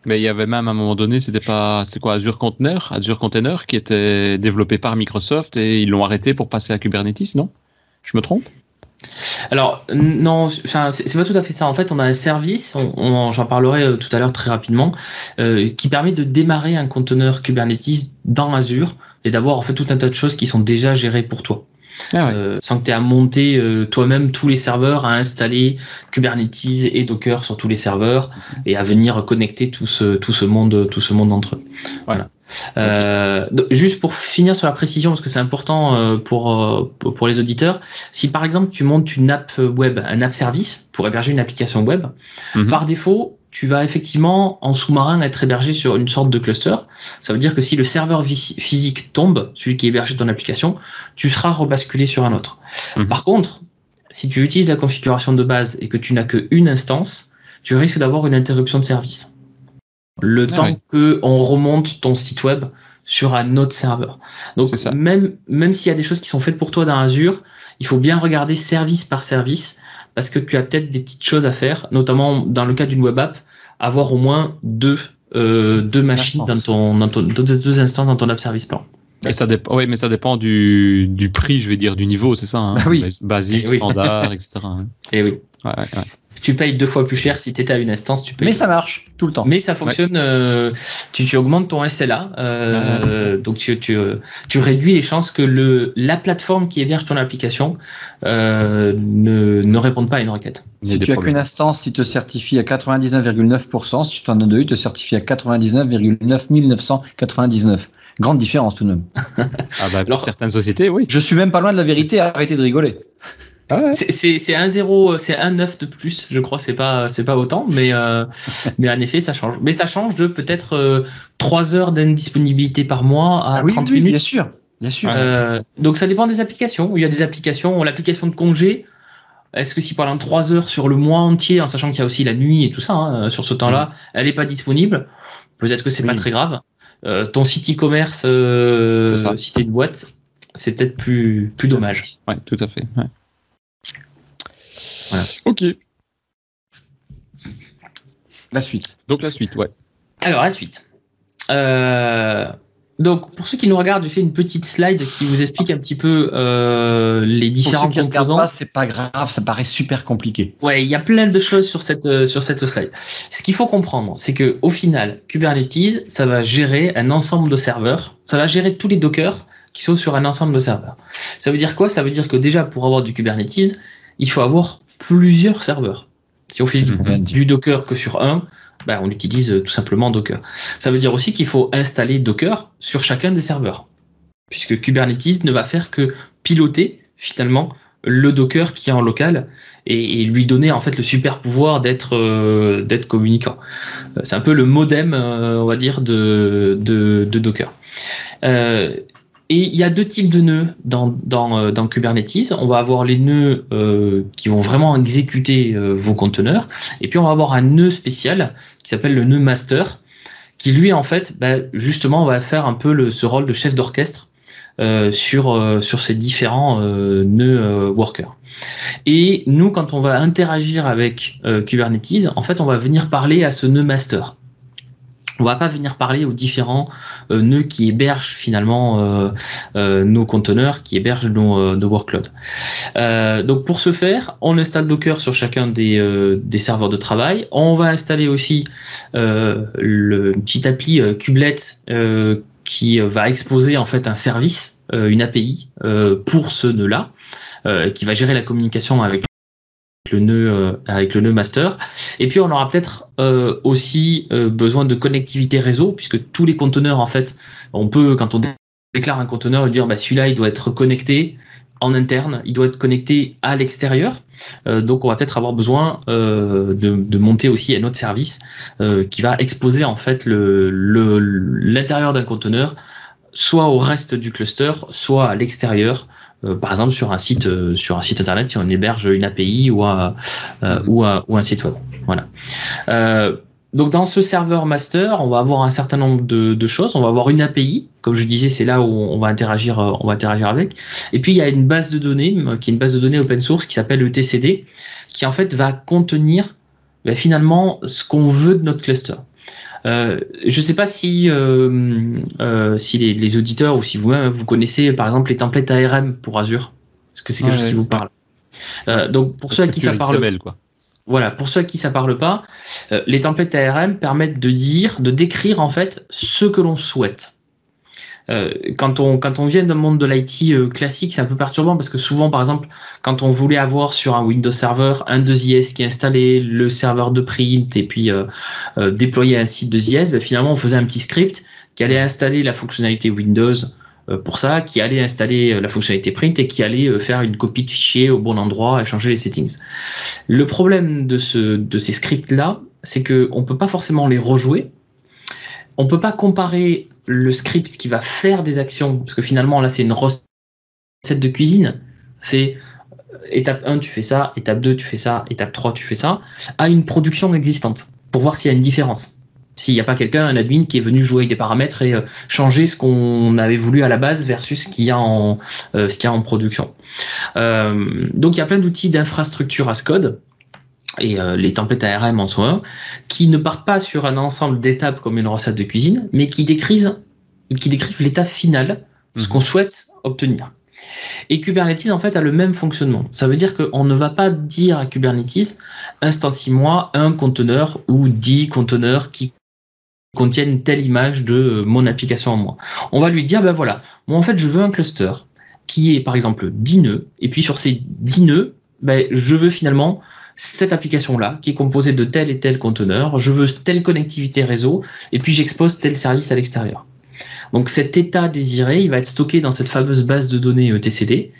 Mais il y avait même à un moment donné, c'était pas, c'est quoi Azure Container, Azure Container, qui était développé par Microsoft et ils l'ont arrêté pour passer à Kubernetes, non? Je me trompe? Alors non, enfin c'est pas tout à fait ça. En fait, on a un service, on, j'en parlerai euh, tout à l'heure très rapidement, euh, qui permet de démarrer un conteneur Kubernetes dans Azure et d'avoir en fait tout un tas de choses qui sont déjà gérées pour toi. Ah euh, sans que tu aies à monter euh, toi-même tous les serveurs, à installer Kubernetes et Docker sur tous les serveurs et à venir connecter tout ce, tout ce monde, tout ce monde entre eux. Voilà. Euh, juste pour finir sur la précision, parce que c'est important pour, pour les auditeurs, si par exemple tu montes une app web, un app service pour héberger une application web, mhm. par défaut, tu vas effectivement en sous-marin être hébergé sur une sorte de cluster. Ça veut dire que si le serveur physique tombe, celui qui héberge ton application, tu seras rebasculé sur un autre. Mhm. Par contre, si tu utilises la configuration de base et que tu n'as qu'une instance, tu risques d'avoir une interruption de service le ah temps que on remonte ton site web sur un autre serveur. Donc même même s'il y a des choses qui sont faites pour toi dans Azure, il faut bien regarder service par service parce que tu as peut-être des petites choses à faire, notamment dans le cas d'une web app, avoir au moins deux euh, deux machines dans ton, dans ton deux, instances dans ton app service plan. Et ça dépend, oui, mais ça dépend du, du prix, je vais dire, du niveau, c'est ça, hein. bah oui. basique, standard, etc. Et oui. Ouais, ouais tu payes deux fois plus cher si tu étais à une instance. Tu payes mais ça marche tout le temps. Mais ça fonctionne. Euh, tu, tu, augmentes ton SLA, euh, donc tu, tu, tu, réduis les chances que le, la plateforme qui héberge ton application euh, ne, ne réponde pas à une requête. Si tu as qu'une instance, il te certifie à 99,9%. Si tu en as deux, il te certifie à 99,9999. Grande différence tout de même. ah bah, pour certaines sociétés, oui. Je suis même pas loin de la vérité. Arrêtez de rigoler. Ah c'est un 0, c'est un 9 de plus, je crois, c'est pas c'est pas autant, mais euh, mais en effet ça change. Mais ça change de peut-être euh, 3 heures d'indisponibilité par mois à 30 ah minutes. Bien sûr, bien sûr. Euh, donc ça dépend des applications. Il y a des applications, l'application de congé. Est-ce que si pendant 3 heures sur le mois entier, en sachant qu'il y a aussi la nuit et tout ça, hein, sur ce temps-là, elle n'est pas disponible, peut-être que c'est pas très grave. Euh, ton site e-commerce, si t'es une boîte, c'est peut-être plus plus dommage. Ouais, tout à fait. Ouais. Ok. La suite. Donc la suite, ouais. Alors la suite. Euh, donc pour ceux qui nous regardent, j'ai fait une petite slide qui vous explique un petit peu euh, les différents pour composants. C'est pas grave, ça paraît super compliqué. Ouais, il y a plein de choses sur cette euh, sur cette slide. Ce qu'il faut comprendre, c'est que au final, Kubernetes, ça va gérer un ensemble de serveurs. Ça va gérer tous les Docker qui sont sur un ensemble de serveurs. Ça veut dire quoi? Ça veut dire que déjà pour avoir du Kubernetes, il faut avoir plusieurs serveurs. Si on fait du Docker que sur un, ben on utilise euh, tout simplement Docker. Ça veut dire aussi qu'il faut installer Docker sur chacun des serveurs, puisque Kubernetes ne va faire que piloter finalement le Docker qui est en local et, lui donner en fait le super pouvoir d'être euh, d'être communicant. Euh, c'est un peu le modem, on va dire, de, de, de Docker. Et il y a deux types de nœuds dans, euh, Kubernetes. On va avoir les nœuds euh, qui vont vraiment exécuter euh, vos conteneurs. Et puis on va avoir un nœud spécial qui s'appelle le nœud master, qui lui en fait, bah, justement, va faire un peu ce rôle de chef d'orchestre sur, sur ces différents nœuds workers. Et nous, quand on va interagir avec Kubernetes, en fait, on va venir parler à ce nœud master on va pas venir parler aux différents euh, nœuds qui hébergent finalement euh, euh, nos conteneurs, qui hébergent nos, workloads. donc pour ce faire, on installe Docker sur chacun des, des serveurs de travail. On va installer aussi le petit appli Kubelet qui va exposer en fait un service, une API pour ce nœud-là, qui va gérer la communication avec le nœud euh, avec le nœud master. Et puis on aura peut-être euh, aussi euh, besoin de connectivité réseau puisque tous les conteneurs en fait, on peut quand on déclare un conteneur dire bah celui-là il doit être connecté en interne, il doit être connecté à l'extérieur. donc on va peut-être avoir besoin de, monter aussi un autre service qui va exposer en fait l'intérieur d'un conteneur soit au reste du cluster, soit à l'extérieur par exemple sur un site euh, sur un site internet si on héberge une API ou un euh, ou, un, ou un site web. Voilà. donc dans ce serveur master, on va avoir un certain nombre de, de, choses. On va avoir une API, comme je disais, c'est là où on va interagir, on va interagir avec. Et puis il y a une base de données qui est une base de données open source qui s'appelle le TCD, qui en fait va contenir ben, finalement ce qu'on veut de notre cluster. Euh, je ne sais pas si, euh, euh, si les, auditeurs ou si vous-même vous connaissez par exemple les templates ARM pour Azure. Est-ce que c'est quelque chose qui vous parle? Donc pour ceux à qui ça parle, quoi. Voilà, pour ceux à qui ça parle pas, les templates ARM permettent de dire, de décrire en fait ce que l'on souhaite. Euh, quand on quand on vient d'un monde de l'IT euh, classique, c'est un peu perturbant parce que souvent, par exemple, quand on voulait avoir sur un Windows Server un 2IS qui est installé, le serveur de print et puis euh, déployer un site de IS, ben, finalement, on faisait un petit script qui allait installer la fonctionnalité Windows pour ça, qui allait installer la fonctionnalité print et qui allait faire une copie de fichier au bon endroit et changer les settings. Le problème de, ce, de ces scripts-là, c'est qu'on ne peut pas forcément les rejouer. On ne peut pas comparer le script qui va faire des actions, parce que finalement là c'est une recette de cuisine, c'est euh, étape 1 tu fais ça, étape 2 tu fais ça, étape 3 tu fais ça, à une production existante, pour voir s'il y a une différence. S'il n'y a pas quelqu'un, un admin qui est venu jouer avec des paramètres et euh, changer ce qu'on avait voulu à la base versus ce qu'il y a en, euh, ce y a en production. donc il y a plein d'outils d'infrastructure as code et euh, les templates ARM en soi, qui ne partent pas sur un ensemble d'étapes comme une recette de cuisine, mais qui décrivent, qui décrivent l'étape finale, ce mhm. qu'on souhaite obtenir. Et Kubernetes, en fait, a le même fonctionnement. Ça veut dire qu'on ne va pas dire à Kubernetes, instancie-moi un conteneur ou dix conteneurs qui contiennent telle image de mon application en moi. On va lui dire, ben voilà, moi en fait, je veux un cluster qui est par exemple 10 nœuds, et puis sur ces 10 nœuds, ben, je veux finalement cette application-là qui est composée de tel et tel conteneur, je veux telle connectivité réseau, et puis j'expose tel service à l'extérieur. Donc cet état désiré, il va être stocké dans cette fameuse base de données etcd.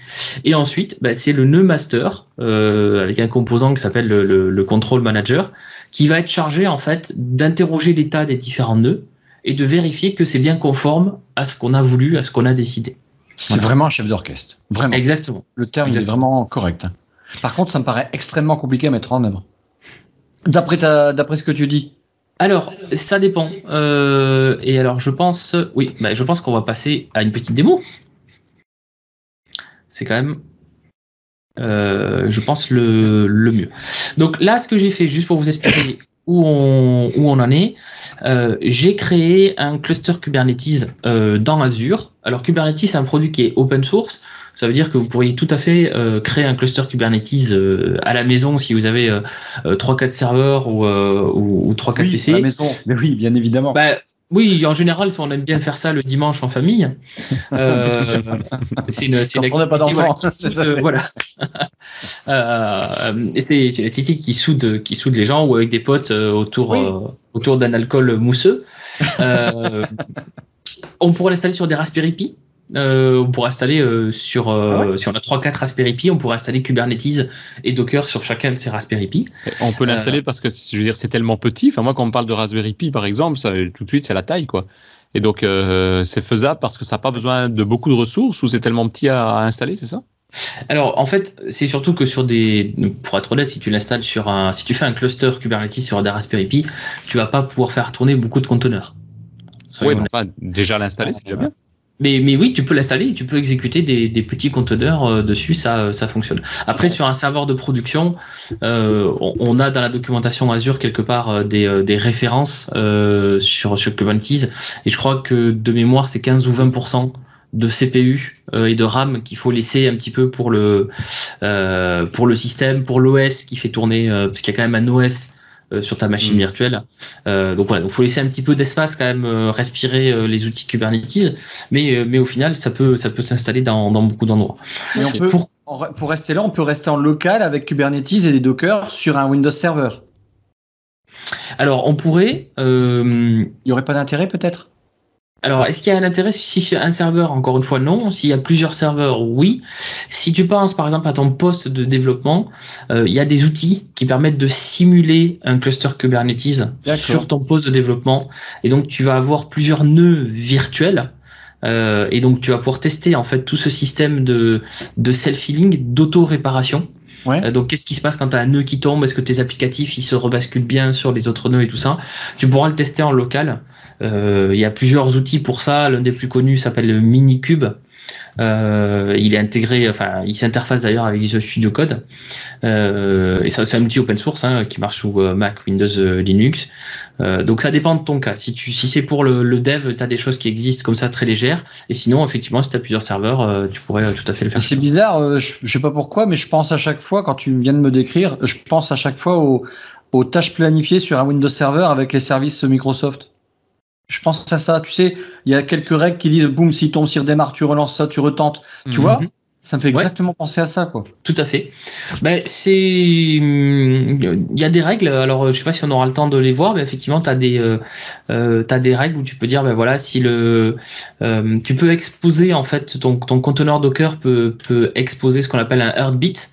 Et ensuite, bah, c'est le nœud master euh, avec un composant qui s'appelle le, le, control manager, qui va être chargé en fait d'interroger l'état des différents nœuds et de vérifier que c'est bien conforme à ce qu'on a voulu, à ce qu'on a décidé. C'est vraiment un chef d'orchestre. Vraiment. Exactement. Le terme est vraiment correct. Par contre, ça me paraît extrêmement compliqué à mettre en œuvre. D'après ce que tu dis. Alors, ça dépend. Euh, et alors, je pense, oui, bah, je pense qu'on va passer à une petite démo. C'est quand même, euh, je pense, le, mieux. Donc là, ce que j'ai fait, juste pour vous expliquer où on, où on en est, euh, j'ai créé un cluster Kubernetes dans Azure. Alors, Kubernetes, c'est un produit qui est open source. Ça veut dire que vous pourriez tout à fait euh, créer un cluster Kubernetes euh, à la maison si vous avez euh, 3-4 serveurs ou, euh, ou, 3-4 oui, PC. À la maison, mais oui, bien évidemment. Bah, oui, en général, on aime bien faire ça le dimanche en famille. Euh, c'est une, c'est une activité voilà, qui soude, voilà. euh, et c'est une activité qui soude, qui soude les gens ou avec des potes autour, oui. autour d'un alcool mousseux. on pourrait l'installer sur des Raspberry Pi. Euh, on pourrait installer euh, sur euh, ah si on a 3 4 Raspberry Pi, on pourrait installer Kubernetes et Docker sur chacun de ces Raspberry Pi. On peut l'installer parce que je veux dire c'est tellement petit. Enfin moi quand on parle de Raspberry Pi par exemple, ça, tout de suite c'est la taille quoi. Et donc c'est faisable parce que ça n'a pas besoin de beaucoup de ressources ou c'est tellement petit à, installer, c'est ça? Alors en fait, c'est surtout que sur des, pour être honnête, si tu l'installes sur un, si tu fais un cluster Kubernetes sur des Raspberry Pi, tu vas pas pouvoir faire tourner beaucoup de conteneurs. Oui, enfin déjà l'installer, c'est déjà bien. Mais, mais oui, tu peux l'installer, tu peux exécuter des, des petits conteneurs euh, dessus, ça, ça fonctionne. Après, sur un serveur de production, euh, on, a dans la documentation Azure quelque part euh, des, euh, des références euh, sur, sur Kubernetes, et je crois que de mémoire, c'est 15 ou 20% de CPU et de RAM qu'il faut laisser un petit peu pour le, pour le système, pour l'OS qui fait tourner, parce qu'il y a quand même un OS euh, sur ta machine mm. virtuelle. Euh, donc voilà, donc faut laisser un petit peu d'espace quand même euh, respirer euh, les outils Kubernetes, mais mais au final ça peut ça peut s'installer dans, dans beaucoup d'endroits. Pour, pour rester là, on peut rester en local avec Kubernetes et des Docker sur un Windows Server. Alors on pourrait. Il n'y aurait pas d'intérêt peut-être? Alors, est-ce qu'il y a un intérêt si un serveur? Encore une fois, non. S'il y a plusieurs serveurs, oui. Si tu penses par exemple à ton poste de développement, euh, il y a des outils qui permettent de simuler un cluster Kubernetes sur ton poste de développement. Et donc, tu vas avoir plusieurs nœuds virtuels. Euh, et donc, tu vas pouvoir tester en fait tout ce système de, de self-healing, d'auto-réparation. Euh, donc, qu'est-ce qui se passe quand tu as un nœud qui tombe? Est-ce que tes applicatifs ils se rebasculent bien sur les autres nœuds et tout ça? Tu pourras le tester en local. Euh, il y a plusieurs outils pour ça. L'un des plus connus s'appelle Minikube. Euh, il est intégré, enfin, il s'interface d'ailleurs avec Visual Studio Code. Euh, et c'est un outil open source hein, qui marche sous euh, Mac, Windows, euh, Linux. Euh, donc ça dépend de ton cas. Si tu, si c'est pour le, le dev, tu as des choses qui existent comme ça très légères. Et sinon, effectivement, si tu as plusieurs serveurs, tu pourrais tout à fait le faire. C'est bizarre, je, je sais pas pourquoi, mais je pense à chaque fois quand tu viens de me décrire, je pense à chaque fois aux, aux tâches planifiées sur un Windows Server avec les services Microsoft. Je pense à ça. Tu sais, il y a quelques règles qui disent boum, si ton cire démarre, tu relances ça, tu retentes. Tu vois Mhm. Ça me fait exactement penser à ça, quoi. Tout à fait. Ben, c'est, il y a des règles. Alors, je sais pas si on aura le temps de les voir, mais effectivement, tu as des, euh, euh, t'as des règles où tu peux dire, ben voilà, si le, euh, tu peux exposer en fait ton, ton conteneur Docker peut, peut exposer ce qu'on appelle un heartbeat,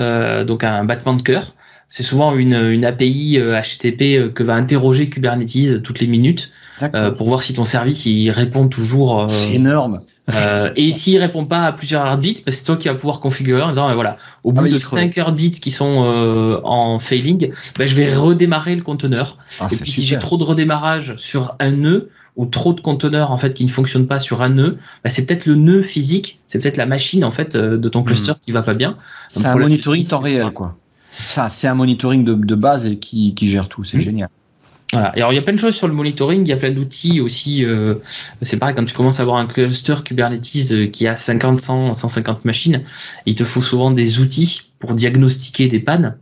euh, donc un battement de cœur. C'est souvent une, une API HTTP que va interroger Kubernetes toutes les minutes. Euh, pour voir si ton service il répond toujours. euh, C'est énorme. euh, et s'il répond pas à plusieurs heartbeats, bah, c'est toi qui vas pouvoir configurer en disant, bah, voilà, au bout Ah de il creuse. 5 heartbeats qui sont en failing, bah, je vais redémarrer le conteneur. Ah, et puis si j'ai trop de redémarrage sur un nœud ou trop de conteneurs en fait qui ne fonctionnent pas sur un nœud, bah, c'est peut-être le nœud physique, c'est peut-être la machine en fait de ton cluster qui va pas bien. C'est un monitoring temps réel, quoi. Ça, c'est un monitoring de, de base et qui, qui gère tout. C'est Mhm. génial. Alors, il y a plein de choses sur le monitoring, il y a plein d'outils aussi. euh, c'est pareil, quand tu commences à avoir un cluster Kubernetes euh, qui a 50, 100, 150 machines, il te faut souvent des outils pour diagnostiquer des pannes.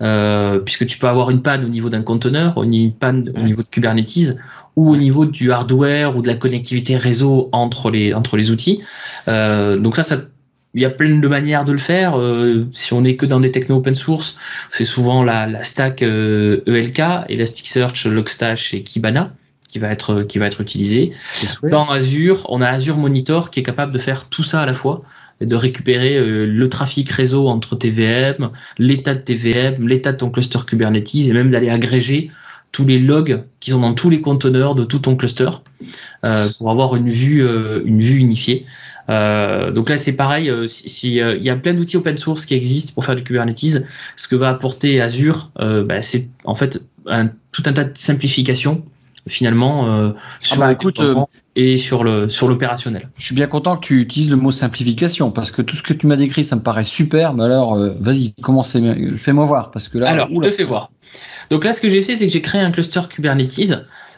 Euh, puisque tu peux avoir une panne au niveau d'un conteneur, une panne au niveau de Kubernetes, ou au niveau du hardware ou de la connectivité réseau entre les, entre les outils. Donc ça, ça, il y a plein de manières de le faire. Euh, si on est que dans des techno open source, c'est souvent la, la stack euh, ELK, Elasticsearch, Logstash et Kibana qui va être qui va être utilisé. Dans Azure, on a Azure Monitor qui est capable de faire tout ça à la fois et de récupérer euh, le trafic réseau entre TVM, l'état de TVM, l'état de ton cluster Kubernetes et même d'aller agréger tous les logs qui sont dans tous les conteneurs de tout ton cluster euh, pour avoir une vue euh, une vue unifiée. Euh, donc là, c'est pareil. euh, si, si, euh, il y a plein d'outils open source qui existent pour faire du Kubernetes, ce que va apporter Azure, bah, c'est en fait un, tout un tas de simplifications finalement euh, sur bah, écoute, développement et sur le sur l'opérationnel. Je suis bien content que tu utilises le mot simplification parce que tout ce que tu m'as décrit, ça me paraît super. Mais alors, vas-y, commence, fais-moi voir parce que là. Alors, je te fais voir. Donc là, ce que j'ai fait, c'est que j'ai créé un cluster Kubernetes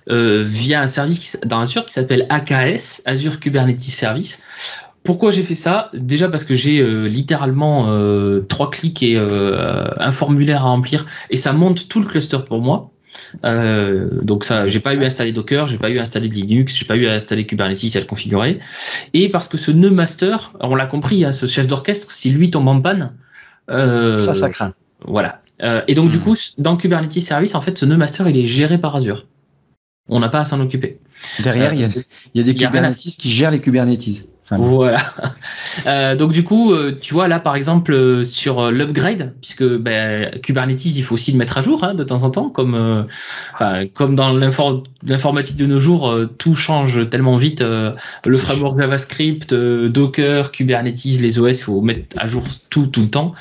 euh, via un service dans Azure qui s'appelle AKS, Azure Kubernetes Service. Pourquoi j'ai fait ça? Déjà parce que j'ai euh, littéralement euh, trois clics et euh, un formulaire à remplir et ça monte tout le cluster pour moi. Euh, donc ça, j'ai pas eu à installer Docker, j'ai pas eu à installer de Linux, j'ai pas eu à installer Kubernetes et à le configurer. Et parce que ce nœud master, on l'a compris, hein, ce chef d'orchestre, si lui tombe en panne, euh, Ça, ça craint. voilà. Euh, et donc, du Hmm. coup, dans Kubernetes Service, en fait, ce nœud master, il est géré par Azure. On n'a pas à s'en occuper. Derrière, il y a, il y a des il y a rien à Kubernetes qui gèrent les Kubernetes. Voilà. Euh, donc, du coup, euh, tu vois, là, par exemple, euh, sur euh, l'upgrade, puisque ben, Kubernetes, il faut aussi le mettre à jour hein, de temps en temps, comme, euh, comme dans l'infor- l'informatique de nos jours, tout change tellement vite. le framework JavaScript, Docker, Kubernetes, les OS, il faut mettre à jour tout, tout le temps.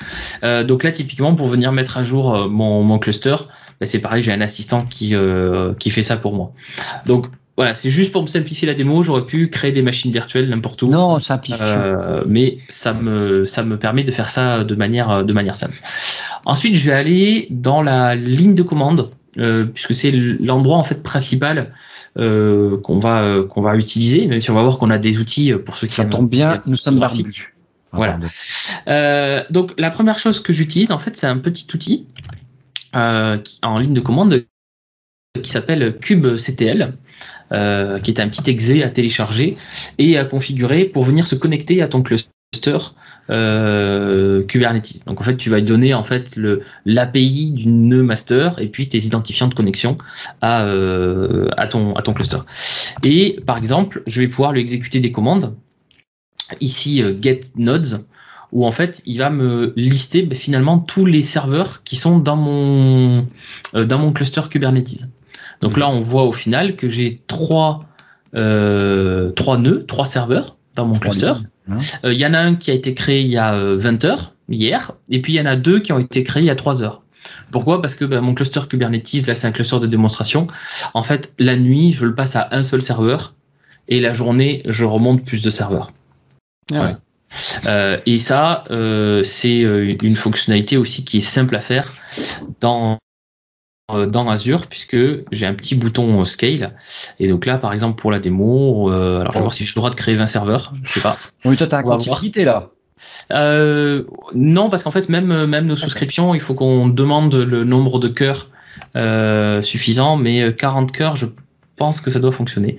Donc là, typiquement, pour venir mettre à jour mon, mon cluster, ben, c'est pareil, j'ai un assistant qui, qui fait ça pour moi. Donc, voilà, c'est juste pour me simplifier la démo. J'aurais pu créer des machines virtuelles n'importe où. non, simplification. Euh, mais ça me, ça me permet de faire ça de manière, de manière simple. Ensuite, je vais aller dans la ligne de commande, euh, puisque c'est l'endroit en fait principal euh, qu'on va, euh, qu'on va utiliser, même si on va voir qu'on a des outils pour ceux qui Ça tombe bien, nous sommes graphique. barbus. Voilà. Euh, donc la première chose que j'utilise en fait, c'est un petit outil qui- en ligne de commande qui s'appelle kubectl, euh, qui est un petit exe à télécharger et à configurer pour venir se connecter à ton cluster euh, Kubernetes. Donc en fait, tu vas donner en fait l'API du nœud master et puis tes identifiants de connexion à, euh, à ton cluster. Et par exemple, je vais pouvoir lui exécuter des commandes. Ici, get nodes où en fait il va me lister ben, finalement tous les serveurs qui sont dans mon cluster Kubernetes. Donc là on voit au final que j'ai trois euh, trois nœuds, trois serveurs dans mon cluster. lignes, hein. Euh, Il y en a un qui a été créé il y a euh, 20 heures hier et puis il y en a deux qui ont été créés il y a 3 heures. Pourquoi? Parce que ben, mon cluster Kubernetes, là c'est un cluster de démonstration. En fait, la nuit, je le passe à un seul serveur et la journée, je remonte plus de serveurs. Ah et ça, c'est une fonctionnalité aussi qui est simple à faire dans dans Azure puisque j'ai un petit bouton scale. Et donc là par exemple pour la démo alors je vais voir si j'ai le droit de créer 20 serveurs je sais pas. Oui toi t'as un compte là. Euh, non, parce qu'en fait, même, même nos souscriptions, il faut qu'on demande le nombre de cœurs euh, suffisant, mais 40 cœurs, je pense que ça doit fonctionner.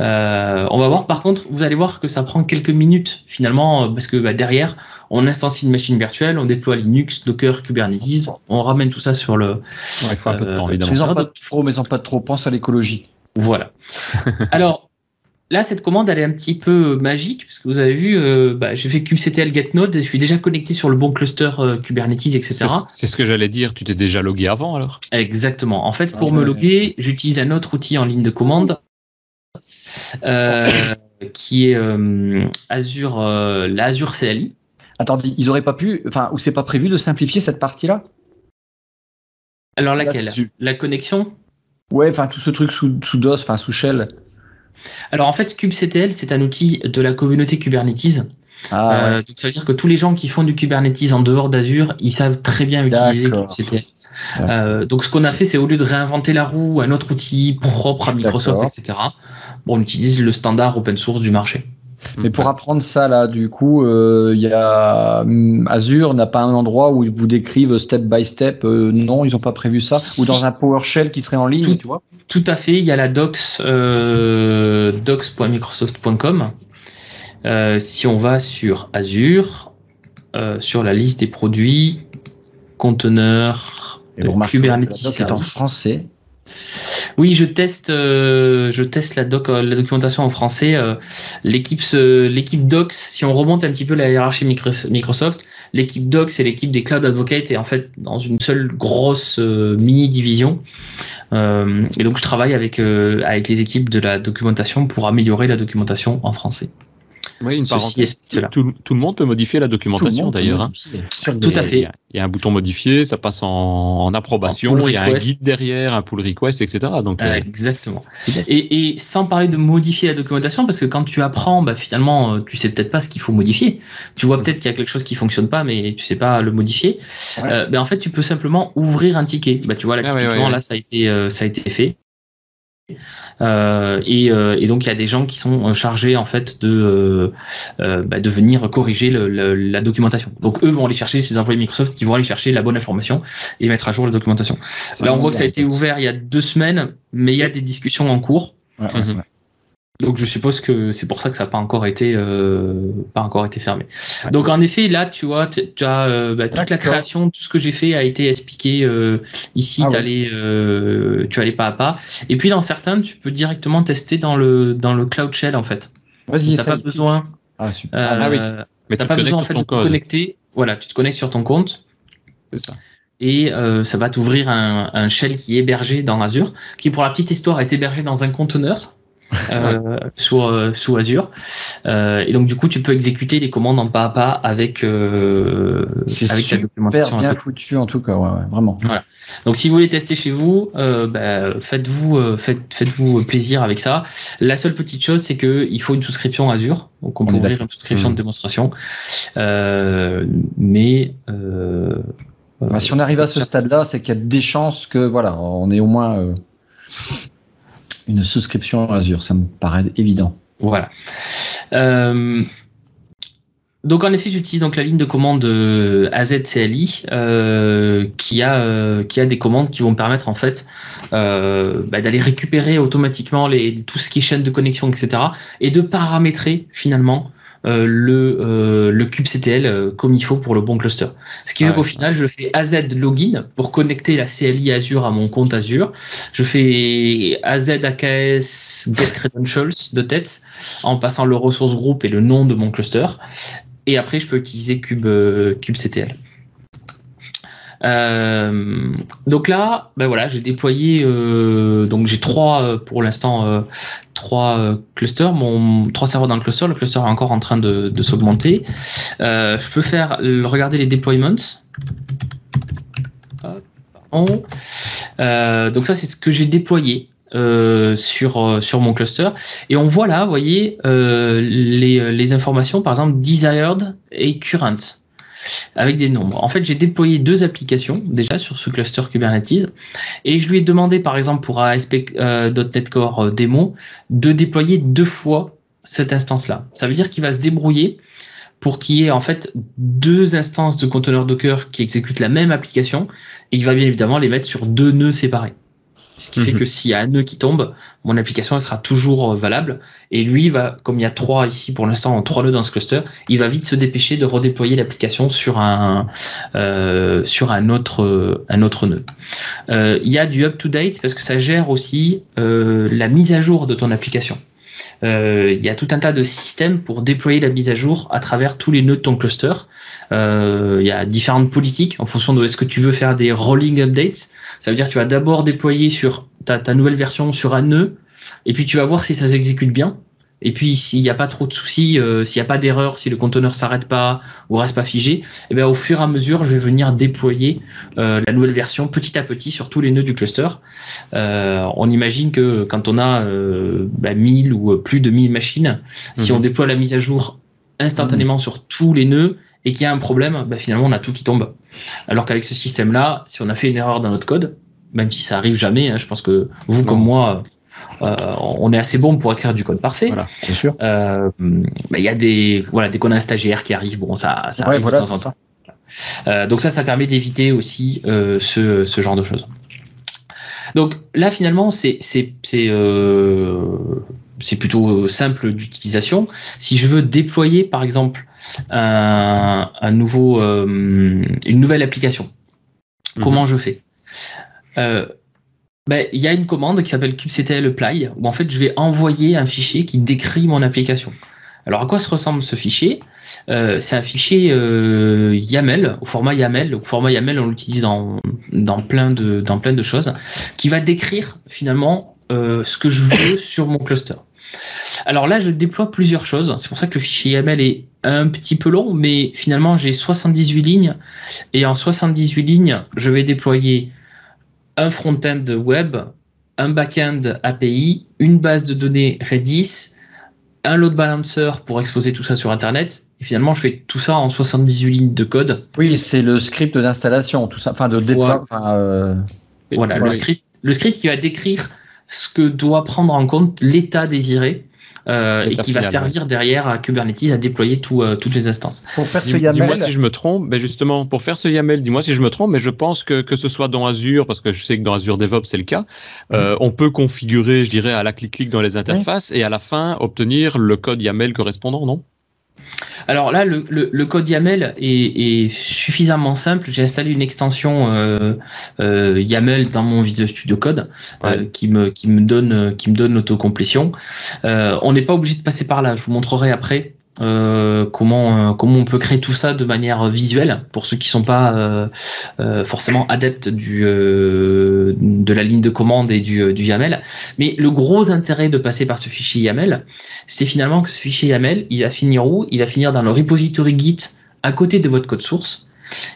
Euh, on va voir. Par contre, vous allez voir que ça prend quelques minutes finalement, parce que bah, derrière, on instancie une machine virtuelle, on déploie Linux, Docker, Kubernetes, on ramène tout ça sur le. il faut un peu de temps, évidemment. pas trop, mais pas trop. Pense à l'écologie. Voilà. Alors, Là, cette commande, elle est un petit peu magique, parce que vous avez vu, euh, bah, j'ai fait kubectl getNode, et je suis déjà connecté sur le bon cluster euh, Kubernetes, etc. C'est ce que j'allais dire, tu t'es déjà logué avant alors? Exactement. En fait, pour ah me loguer, j'utilise un autre outil en ligne de commande, euh, qui est Azure, l'Azure CLI. Attends, ils n'auraient pas pu, enfin, ou c'est pas prévu de simplifier cette partie-là? Alors laquelle? La connexion? Ouais, enfin tout ce truc sous, sous DOS, enfin sous Shell. Alors en fait, kubectl, c'est un outil de la communauté Kubernetes. Ah, euh, donc ça veut dire que tous les gens qui font du Kubernetes en dehors d'Azure, ils savent très bien utiliser kubectl. Euh, donc ce qu'on a fait, c'est au lieu de réinventer la roue, un autre outil propre à Microsoft, etc. Bon, on utilise le standard open source du marché. Mais pour apprendre ça, là, du coup, euh, y a hum, Azure n'a pas un endroit où ils vous décrivent step by step. Euh, non, ils n'ont pas prévu ça. Ou dans un PowerShell qui serait en ligne, tout, tu vois Tout à fait. Il y a la docs, euh, docs.microsoft.com. si on va sur Azure, sur la liste des produits, conteneurs, Kubernetes est en français. Oui, je teste, euh, je teste la, doc, euh, la documentation en français. Euh, l'équipe, l'équipe Docs, si on remonte un petit peu la hiérarchie Microsoft, l'équipe Docs c'est l'équipe des Cloud Advocates est en fait dans une seule grosse mini division. et donc je travaille avec avec les équipes de la documentation pour améliorer la documentation en français. Oui, une parenthèse. Tout, tout, le monde peut modifier la documentation d'ailleurs. Hein. Tout à fait. Il y a un bouton modifier, ça passe en, approbation, il y a un guide derrière, un pull request, etc. Donc, euh, Exactement. Et, et, sans parler de modifier la documentation, parce que quand tu apprends, bah, finalement, euh, tu sais peut-être pas ce qu'il faut modifier. Tu vois peut-être qu'il y a quelque chose qui fonctionne pas, mais tu sais pas le modifier. Euh, ben, en fait, tu peux simplement ouvrir un ticket. Bah, tu vois, là, ah typiquement, là, ça a été, ça a été fait. Euh, euh, et, donc il y a des gens qui sont euh, chargés en fait de bah, de venir corriger la documentation. Donc eux vont aller chercher ces employés Microsoft qui vont aller chercher la bonne information et mettre à jour la documentation. Là on voit que ça a été ouvert il y a deux semaines, mais il y a des discussions en cours. Mhm. Donc je suppose que c'est pour ça que ça n'a pas encore été euh, pas encore été fermé. Donc en effet là tu vois tu as euh, bah, toute la création tout ce que j'ai fait a été expliqué euh, ici ah euh, tu allais pas à pas et puis dans certains tu peux directement tester dans le dans le Cloud Shell en fait. Vas-y. T'as pas besoin. Ah super. ah oui. Mais t'as pas besoin en fait de te connecter. Voilà tu te connectes sur ton compte. C'est ça et ça va t'ouvrir un, un, shell qui est hébergé dans Azure, qui pour la petite histoire est hébergé dans un conteneur euh, sous, euh, sous Azure. Euh, et donc du coup, tu peux exécuter les commandes en pas à pas avec euh, avec super documentation. bien foutu en tout cas, ouais, ouais, vraiment. Voilà. Donc si vous voulez tester chez vous, euh, bah, faites-vous faites, faites-vous plaisir avec ça. La seule petite chose, c'est que il faut une souscription Azure. Donc on, peut ouvrir une souscription de mmh. démonstration. mais bah, si on arrive à ce stade-là, c'est qu'il y a des chances que voilà, on est au moins une souscription Azure, ça me paraît évident. Voilà. Euh, donc en effet, j'utilise donc la ligne de commande euh, AZCLI euh, qui a qui a des commandes qui vont me permettre en fait bah, d'aller récupérer automatiquement les tout ce qui est chaîne de connexion, etc. et de paramétrer finalement euh, le, euh, le kubectl euh, comme il faut pour le bon cluster. Ce qui fait qu'au final, je fais AZ login pour connecter la CLI Azure à mon compte Azure. Je fais AZ AKS get credentials de tête en passant le ressource group et le nom de mon cluster. Et après, je peux utiliser kube, kubectl. Euh, donc là, ben voilà, j'ai déployé, euh, donc j'ai trois euh, pour l'instant euh, trois clusters, mon trois serveurs dans le cluster. Le cluster est encore en train de, de s'augmenter. je peux faire regarder les deployments. donc ça c'est ce que j'ai déployé. euh, sur euh, sur mon cluster et on voit là, vous voyez euh, les, les informations par exemple desired et current avec des nombres. En fait, j'ai déployé deux applications déjà sur ce cluster Kubernetes et je lui ai demandé par exemple pour ASP.NET Core démo de déployer deux fois cette instance-là. Ça veut dire qu'il va se débrouiller pour qu'il y ait en fait deux instances de conteneurs Docker qui exécutent la même application et il va bien évidemment les mettre sur deux nœuds séparés. Ce qui fait mhm. que s'il y a un nœud qui tombe, mon application elle sera toujours euh, valable. Et lui, va, comme il y a trois ici pour l'instant, trois nœuds dans ce cluster, il va vite se dépêcher de redéployer l'application sur un euh, sur un autre euh, un autre nœud. Euh, il y a du up to date parce que ça gère aussi euh, la mise à jour de ton application. Euh, il y a tout un tas de systèmes pour déployer la mise à jour à travers tous les nœuds de ton cluster. Euh, il y a différentes politiques en fonction de est-ce que tu veux faire des rolling updates. Ça veut dire que tu vas d'abord déployer sur ta, ta nouvelle version sur un nœud, et puis tu vas voir si ça s'exécute bien. Et puis s'il n'y a pas trop de soucis, euh, s'il n'y a pas d'erreur, si le conteneur s'arrête pas ou reste pas figé, eh bien au fur et à mesure, je vais venir déployer euh, la nouvelle version petit à petit sur tous les nœuds du cluster. Euh, on imagine que quand on a bah, 1000 ou plus de 1000 machines, si mhm. on déploie la mise à jour instantanément mhm. sur tous les nœuds et qu'il y a un problème, bah, finalement on a tout qui tombe. Alors qu'avec ce système-là, si on a fait une erreur dans notre code, même si ça arrive jamais, hein, je pense que vous comme moi euh, on est assez bon pour écrire du code parfait. Voilà, c'est sûr. Euh, il y a des voilà dès qu'on a un stagiaire qui arrive, bon ça ça arrive de temps en temps. Euh, donc ça, ça permet d'éviter aussi ce, ce genre de choses. Donc là, finalement, c'est c'est plutôt simple d'utilisation. Si je veux déployer, par exemple, un, un nouveau une nouvelle application, mhm. comment je fais? Ben, il y a une commande qui s'appelle kubectl apply où en fait je vais envoyer un fichier qui décrit mon application. Alors à quoi se ressemble ce fichier? Euh, C'est un fichier euh, YAML, au format YAML. Au format YAML, on l'utilise dans, dans, plein de, dans plein de choses, qui va décrire finalement euh, ce que je veux sur mon cluster. Alors là, je déploie plusieurs choses. C'est pour ça que le fichier YAML est un petit peu long, mais finalement j'ai 78 lignes. Et en 78 lignes, je vais déployer un front-end web, un back-end API, une base de données Redis, un load balancer pour exposer tout ça sur Internet. Et finalement, je fais tout ça en 78 lignes de code. Oui, c'est le script d'installation, tout ça, enfin de déploiement. Euh, voilà, le script, le script qui va décrire ce que doit prendre en compte l'état désiré euh, et qui va servir derrière à Kubernetes à déployer tout, euh, toutes les instances. Pour faire ce YAML, dis-moi si je me trompe. Ben justement, pour faire ce YAML, dis-moi si je me trompe, mais je pense que que ce soit dans Azure, parce que je sais que dans Azure DevOps c'est le cas, euh, on peut configurer, je dirais, à la clic-clic dans les interfaces et à la fin obtenir le code YAML correspondant, non? Alors là, le, code YAML est, suffisamment simple. J'ai installé une extension euh, euh, YAML dans mon Visual Studio Code euh, qui me qui me donne qui me donne l'autocomplétion. on n'est pas obligé de passer par là. Je vous montrerai après. Euh, comment euh, comment on peut créer tout ça de manière visuelle pour ceux qui sont pas euh, forcément adeptes du de la ligne de commande et du, du YAML. Mais le gros intérêt de passer par ce fichier YAML, c'est finalement que ce fichier YAML, il va finir où? Il va finir dans le repository Git à côté de votre code source.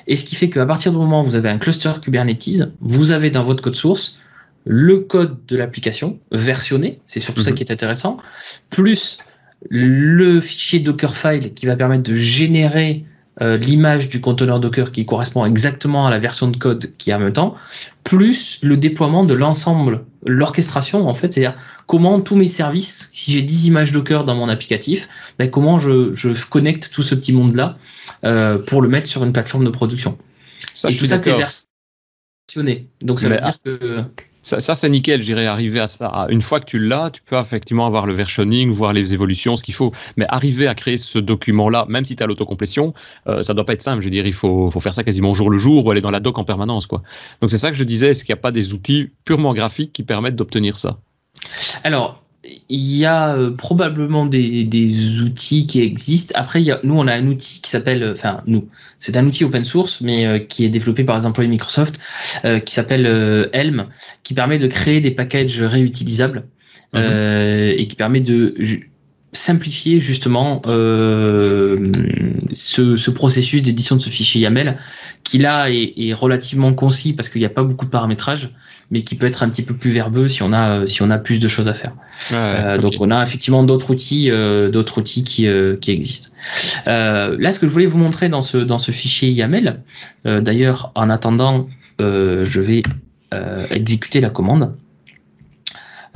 Et ce qui fait qu'à partir du moment où vous avez un cluster Kubernetes, vous avez dans votre code source le code de l'application versionné, c'est surtout ça mhm. qui est intéressant, plus le fichier Dockerfile qui va permettre de générer euh, l'image du conteneur Docker qui correspond exactement à la version de code qui est en même temps, plus le déploiement de l'ensemble, l'orchestration en fait, c'est-à-dire comment tous mes services, si j'ai 10 images Docker dans mon applicatif, ben, comment je, je, connecte tout ce petit monde-là euh, pour le mettre sur une plateforme de production. Ça, Et tout ça, c'est versionné. Donc ça veut dire que ça, ça c'est nickel, j'irai arriver à ça. Une fois que tu l'as, tu peux effectivement avoir le versioning, voir les évolutions, ce qu'il faut. Mais arriver à créer ce document-là, même si tu as l'autocomplétion, euh, ça doit pas être simple. Je veux dire, il faut, faut faire ça quasiment jour le jour ou aller dans la doc en permanence. quoi. Donc c'est ça que je disais, est-ce qu'il n'y a pas des outils purement graphiques qui permettent d'obtenir ça? Alors, il y a euh, probablement des, des, outils qui existent. Après, il y a, nous, on a un outil qui s'appelle, euh, enfin, nous, c'est un outil open source, mais euh, qui est développé par les employés de Microsoft, qui s'appelle Helm, qui permet de créer des packages réutilisables mhm. et qui permet de simplifier justement euh, ce, processus d'édition de ce fichier YAML qui là est, relativement concis parce qu'il n'y a pas beaucoup de paramétrage mais qui peut être un petit peu plus verbeux si on a si on a plus de choses à faire. Euh, donc on a effectivement d'autres outils euh, d'autres outils qui, qui existent. Là ce que je voulais vous montrer dans ce dans ce fichier YAML d'ailleurs en attendant je vais exécuter la commande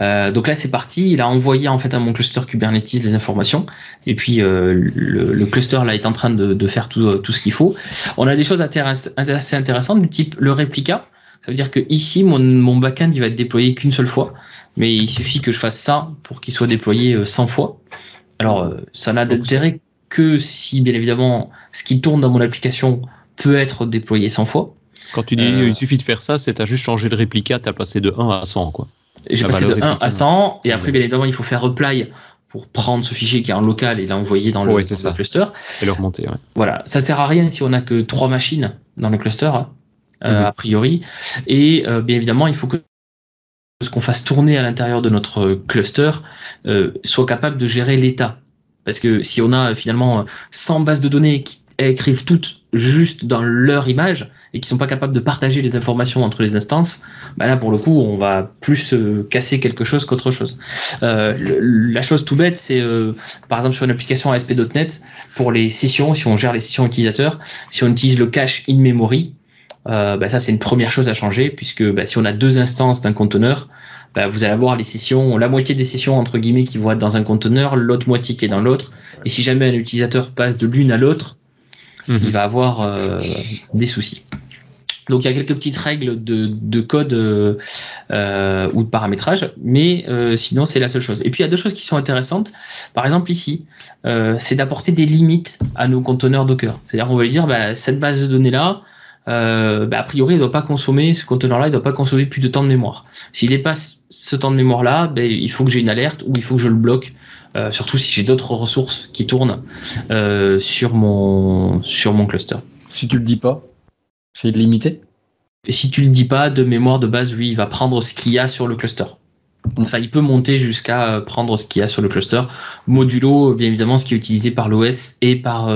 euh, donc là, c'est parti. Il a envoyé en fait à mon cluster Kubernetes des informations. Et puis euh, le, cluster là est en train de, faire tout, tout ce qu'il faut. On a des choses assez intéressantes du type le réplica. Ça veut dire que ici, mon, mon backend il va être déployé qu'une seule fois, mais il suffit que je fasse ça pour qu'il soit déployé 100 euh, fois. Alors, ça n'a d'intérêt que si, bien évidemment, ce qui tourne dans mon application peut être déployé 100 fois. Quand tu dis il suffit de faire ça, c'est à juste changer de réplica, tu as passé de 1 à 100, quoi. J'ai passé de 1 à 100, et après, bien évidemment, il faut faire reply pour prendre ce fichier qui est en local et l'envoyer dans, le, cluster. Et le remonter. Voilà, ça sert à rien si on n'a que trois machines dans le cluster, hein, euh, mhm. a priori. Et euh, bien évidemment, il faut que ce qu'on fasse tourner à l'intérieur de notre cluster euh, soit capable de gérer l'état. Parce que si on a finalement 100 bases de données qui écrivent toutes juste dans leur image et qui sont pas capables de partager les informations entre les instances, bah là pour le coup on va plus euh, casser quelque chose qu'autre chose. Euh, la chose tout bête c'est euh, par exemple sur une application ASP.NET pour les sessions, si on gère les sessions utilisateurs, si on utilise le cache in memory, bah ça c'est une première chose à changer puisque bah, si on a deux instances d'un conteneur, bah, vous allez avoir les sessions, la moitié des sessions entre guillemets qui vont être dans un conteneur, l'autre moitié qui est dans l'autre. Et si jamais un utilisateur passe de l'une à l'autre, Mhm. il va avoir euh, des soucis. Donc il y a quelques petites règles de, code euh, euh, ou de paramétrage, mais sinon c'est la seule chose. Et puis il y a deux choses qui sont intéressantes. Par exemple ici, c'est d'apporter des limites à nos conteneurs Docker. C'est-à-dire qu'on va lui dire bah, cette base de données là, bah, a priori elle ne doit pas consommer ce conteneur là, il ne doit pas consommer plus de temps de mémoire. S'il dépasse ce temps de mémoire là, bah, il faut que j'ai une alerte ou il faut que je le bloque euh, surtout si j'ai d'autres ressources qui tournent euh, sur, mon, sur mon cluster. Si tu le dis pas, c'est limité Et si tu le dis pas, de mémoire de base, lui, il va prendre ce qu'il y a sur le cluster. Enfin, il peut monter jusqu'à euh, prendre ce qu'il y a sur le cluster. Modulo, bien évidemment, ce qui est utilisé par l'OS et par,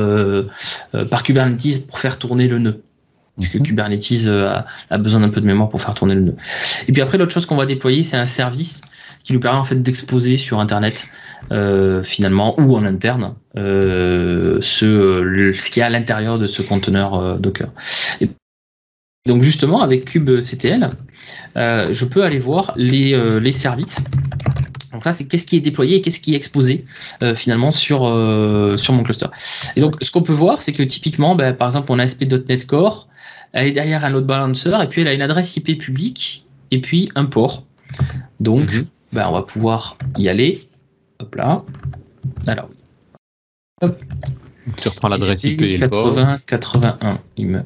par Kubernetes pour faire tourner le nœud. Parce que mhm. Kubernetes a, a besoin d'un peu de mémoire pour faire tourner le nœud. Et puis après, l'autre chose qu'on va déployer, c'est un service qui nous permet en fait d'exposer sur Internet euh, finalement ou en interne euh, ce, ce qu'il y a à l'intérieur de ce conteneur euh, Docker. Donc justement avec kubectl, je peux aller voir les, les services. Donc ça, c'est qu'est-ce qui est déployé et qu'est-ce qui est exposé finalement sur, sur mon cluster. Et donc, ce qu'on peut voir, c'est que typiquement, ben, par exemple, on a ASP.NET Core, elle est derrière un load balancer et puis elle a une adresse IP publique et puis un port. Donc, mhm. Ben, on va pouvoir y aller. Hop là. Alors, hop. Tu reprends l'adresse IP et 80, 81.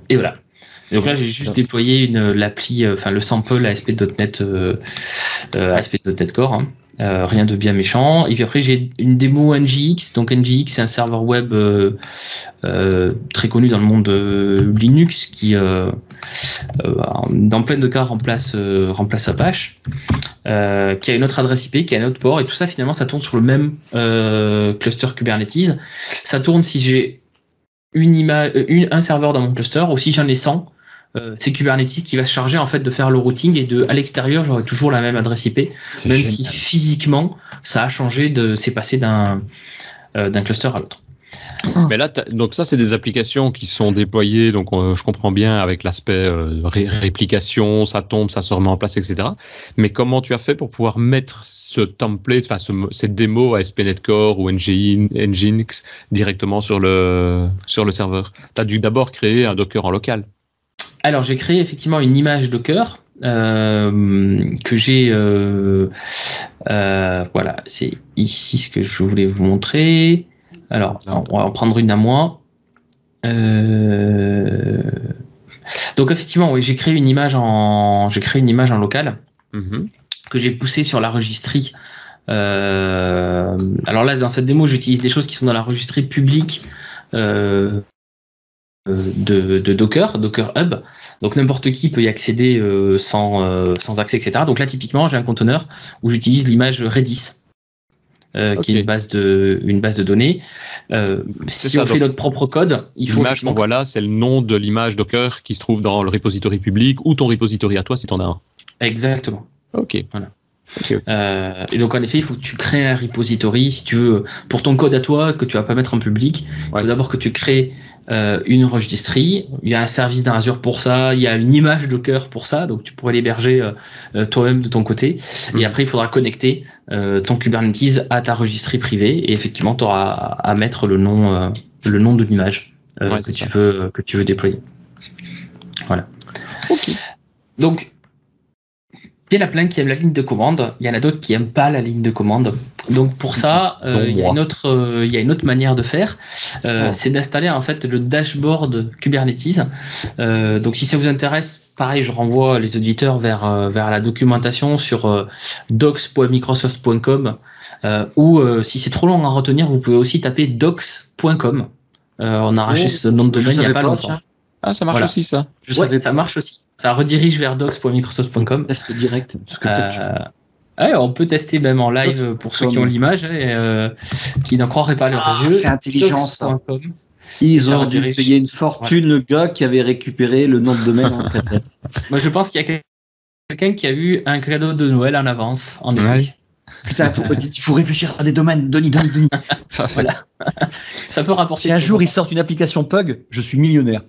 Et voilà. Donc là, j'ai juste déployé une l'appli, euh, enfin le sample ASP.NET euh, euh, ASP.NET Core. Hein. Euh, rien de bien méchant. Et puis après, j'ai une démo NGX. Donc NGX, c'est un serveur web euh, euh, très connu dans le monde Linux qui, dans plein de cas, remplace, remplace Apache, qui a une autre adresse IP, qui a un autre port. Et tout ça, finalement, ça tourne sur le même cluster Kubernetes. Ça tourne si j'ai une image, un serveur dans mon cluster, ou si j'en ai 100, euh, c'est Kubernetes qui va se charger en fait de faire le routing et de à l'extérieur j'aurai toujours la même adresse IP, même si physiquement ça a changé de c'est passé d'un euh, d'un cluster à l'autre. Ah. Mais là, donc ça, c'est des applications qui sont déployées, donc je comprends bien avec l'aspect euh, réplication, ça tombe, ça se remet en place, etc. Mais comment tu as fait pour pouvoir mettre ce template, enfin cette démo ASP.NET Core ou Nginx directement sur le, sur le serveur? Tu as dû d'abord créer un Docker en local. Alors, j'ai créé effectivement une image Docker euh, que j'ai. Euh, euh, voilà, c'est ici ce que je voulais vous montrer. Alors, on va en prendre une à moi. donc, effectivement, oui, j'ai créé une image en, j'ai créé une image en local mm-hmm. que j'ai poussée sur la registrie. alors là, dans cette démo, j'utilise des choses qui sont dans la registrie publique de, Docker, Docker Hub. Donc n'importe qui peut y accéder euh, sans, euh, sans accès, etc. Donc là, typiquement, j'ai un conteneur où j'utilise l'image Redis. qui est une base de une base de données. si on fait notre propre code, il faut l'image voilà, c'est le nom de l'image Docker qui se trouve dans le repository public ou ton repository à toi si tu en as un. Exactement. Ok. Voilà. Euh, et donc en effet, il faut que tu crées un repository si tu veux pour ton code à toi que tu vas pas mettre en public. Il faut d'abord que tu crées euh, une registrie. Il y a un service d'un Azure pour ça. Il y a une image Docker pour ça. Donc tu pourrais l'héberger euh, toi-même de ton côté. Et mm. après, il faudra connecter ton Kubernetes à ta registrie privée. Et effectivement, tu auras à mettre le nom le nom de l'image que tu veux que tu veux déployer. Voilà. Donc il y en a plein qui aiment la ligne de commande, il y en a d'autres qui aiment pas la ligne de commande. Donc pour ça, euh, il, y a une autre, euh, il y a une autre manière de faire, euh, c'est d'installer en fait le dashboard Kubernetes. donc si ça vous intéresse, pareil, je renvoie les auditeurs vers vers la documentation sur docs.microsoft.com ou si c'est trop long à retenir, vous pouvez aussi taper docs.com. on a arraché oh, ce nom de domaine il n'y a pas, longtemps. Ah, ça marche aussi ça. Je savais ça marche aussi. Ça redirige vers docs.microsoft.com. Test direct. Euh, on peut tester même en live pour ceux qui ont l'image et euh, qui n'en croiraient pas leurs ah, yeux. C'est intelligent ça. Ils ont dû payer une fortune le gars qui avait récupéré le nom de domaine en Moi, je pense qu'il y a quelqu'un qui a eu un cadeau de Noël en avance, en effet. Putain, il faut réfléchir à des domaines. Donny, Donny, Donny. ça, voilà. ça peut rapporter. Si un jour ils sortent une application Pug, je suis millionnaire.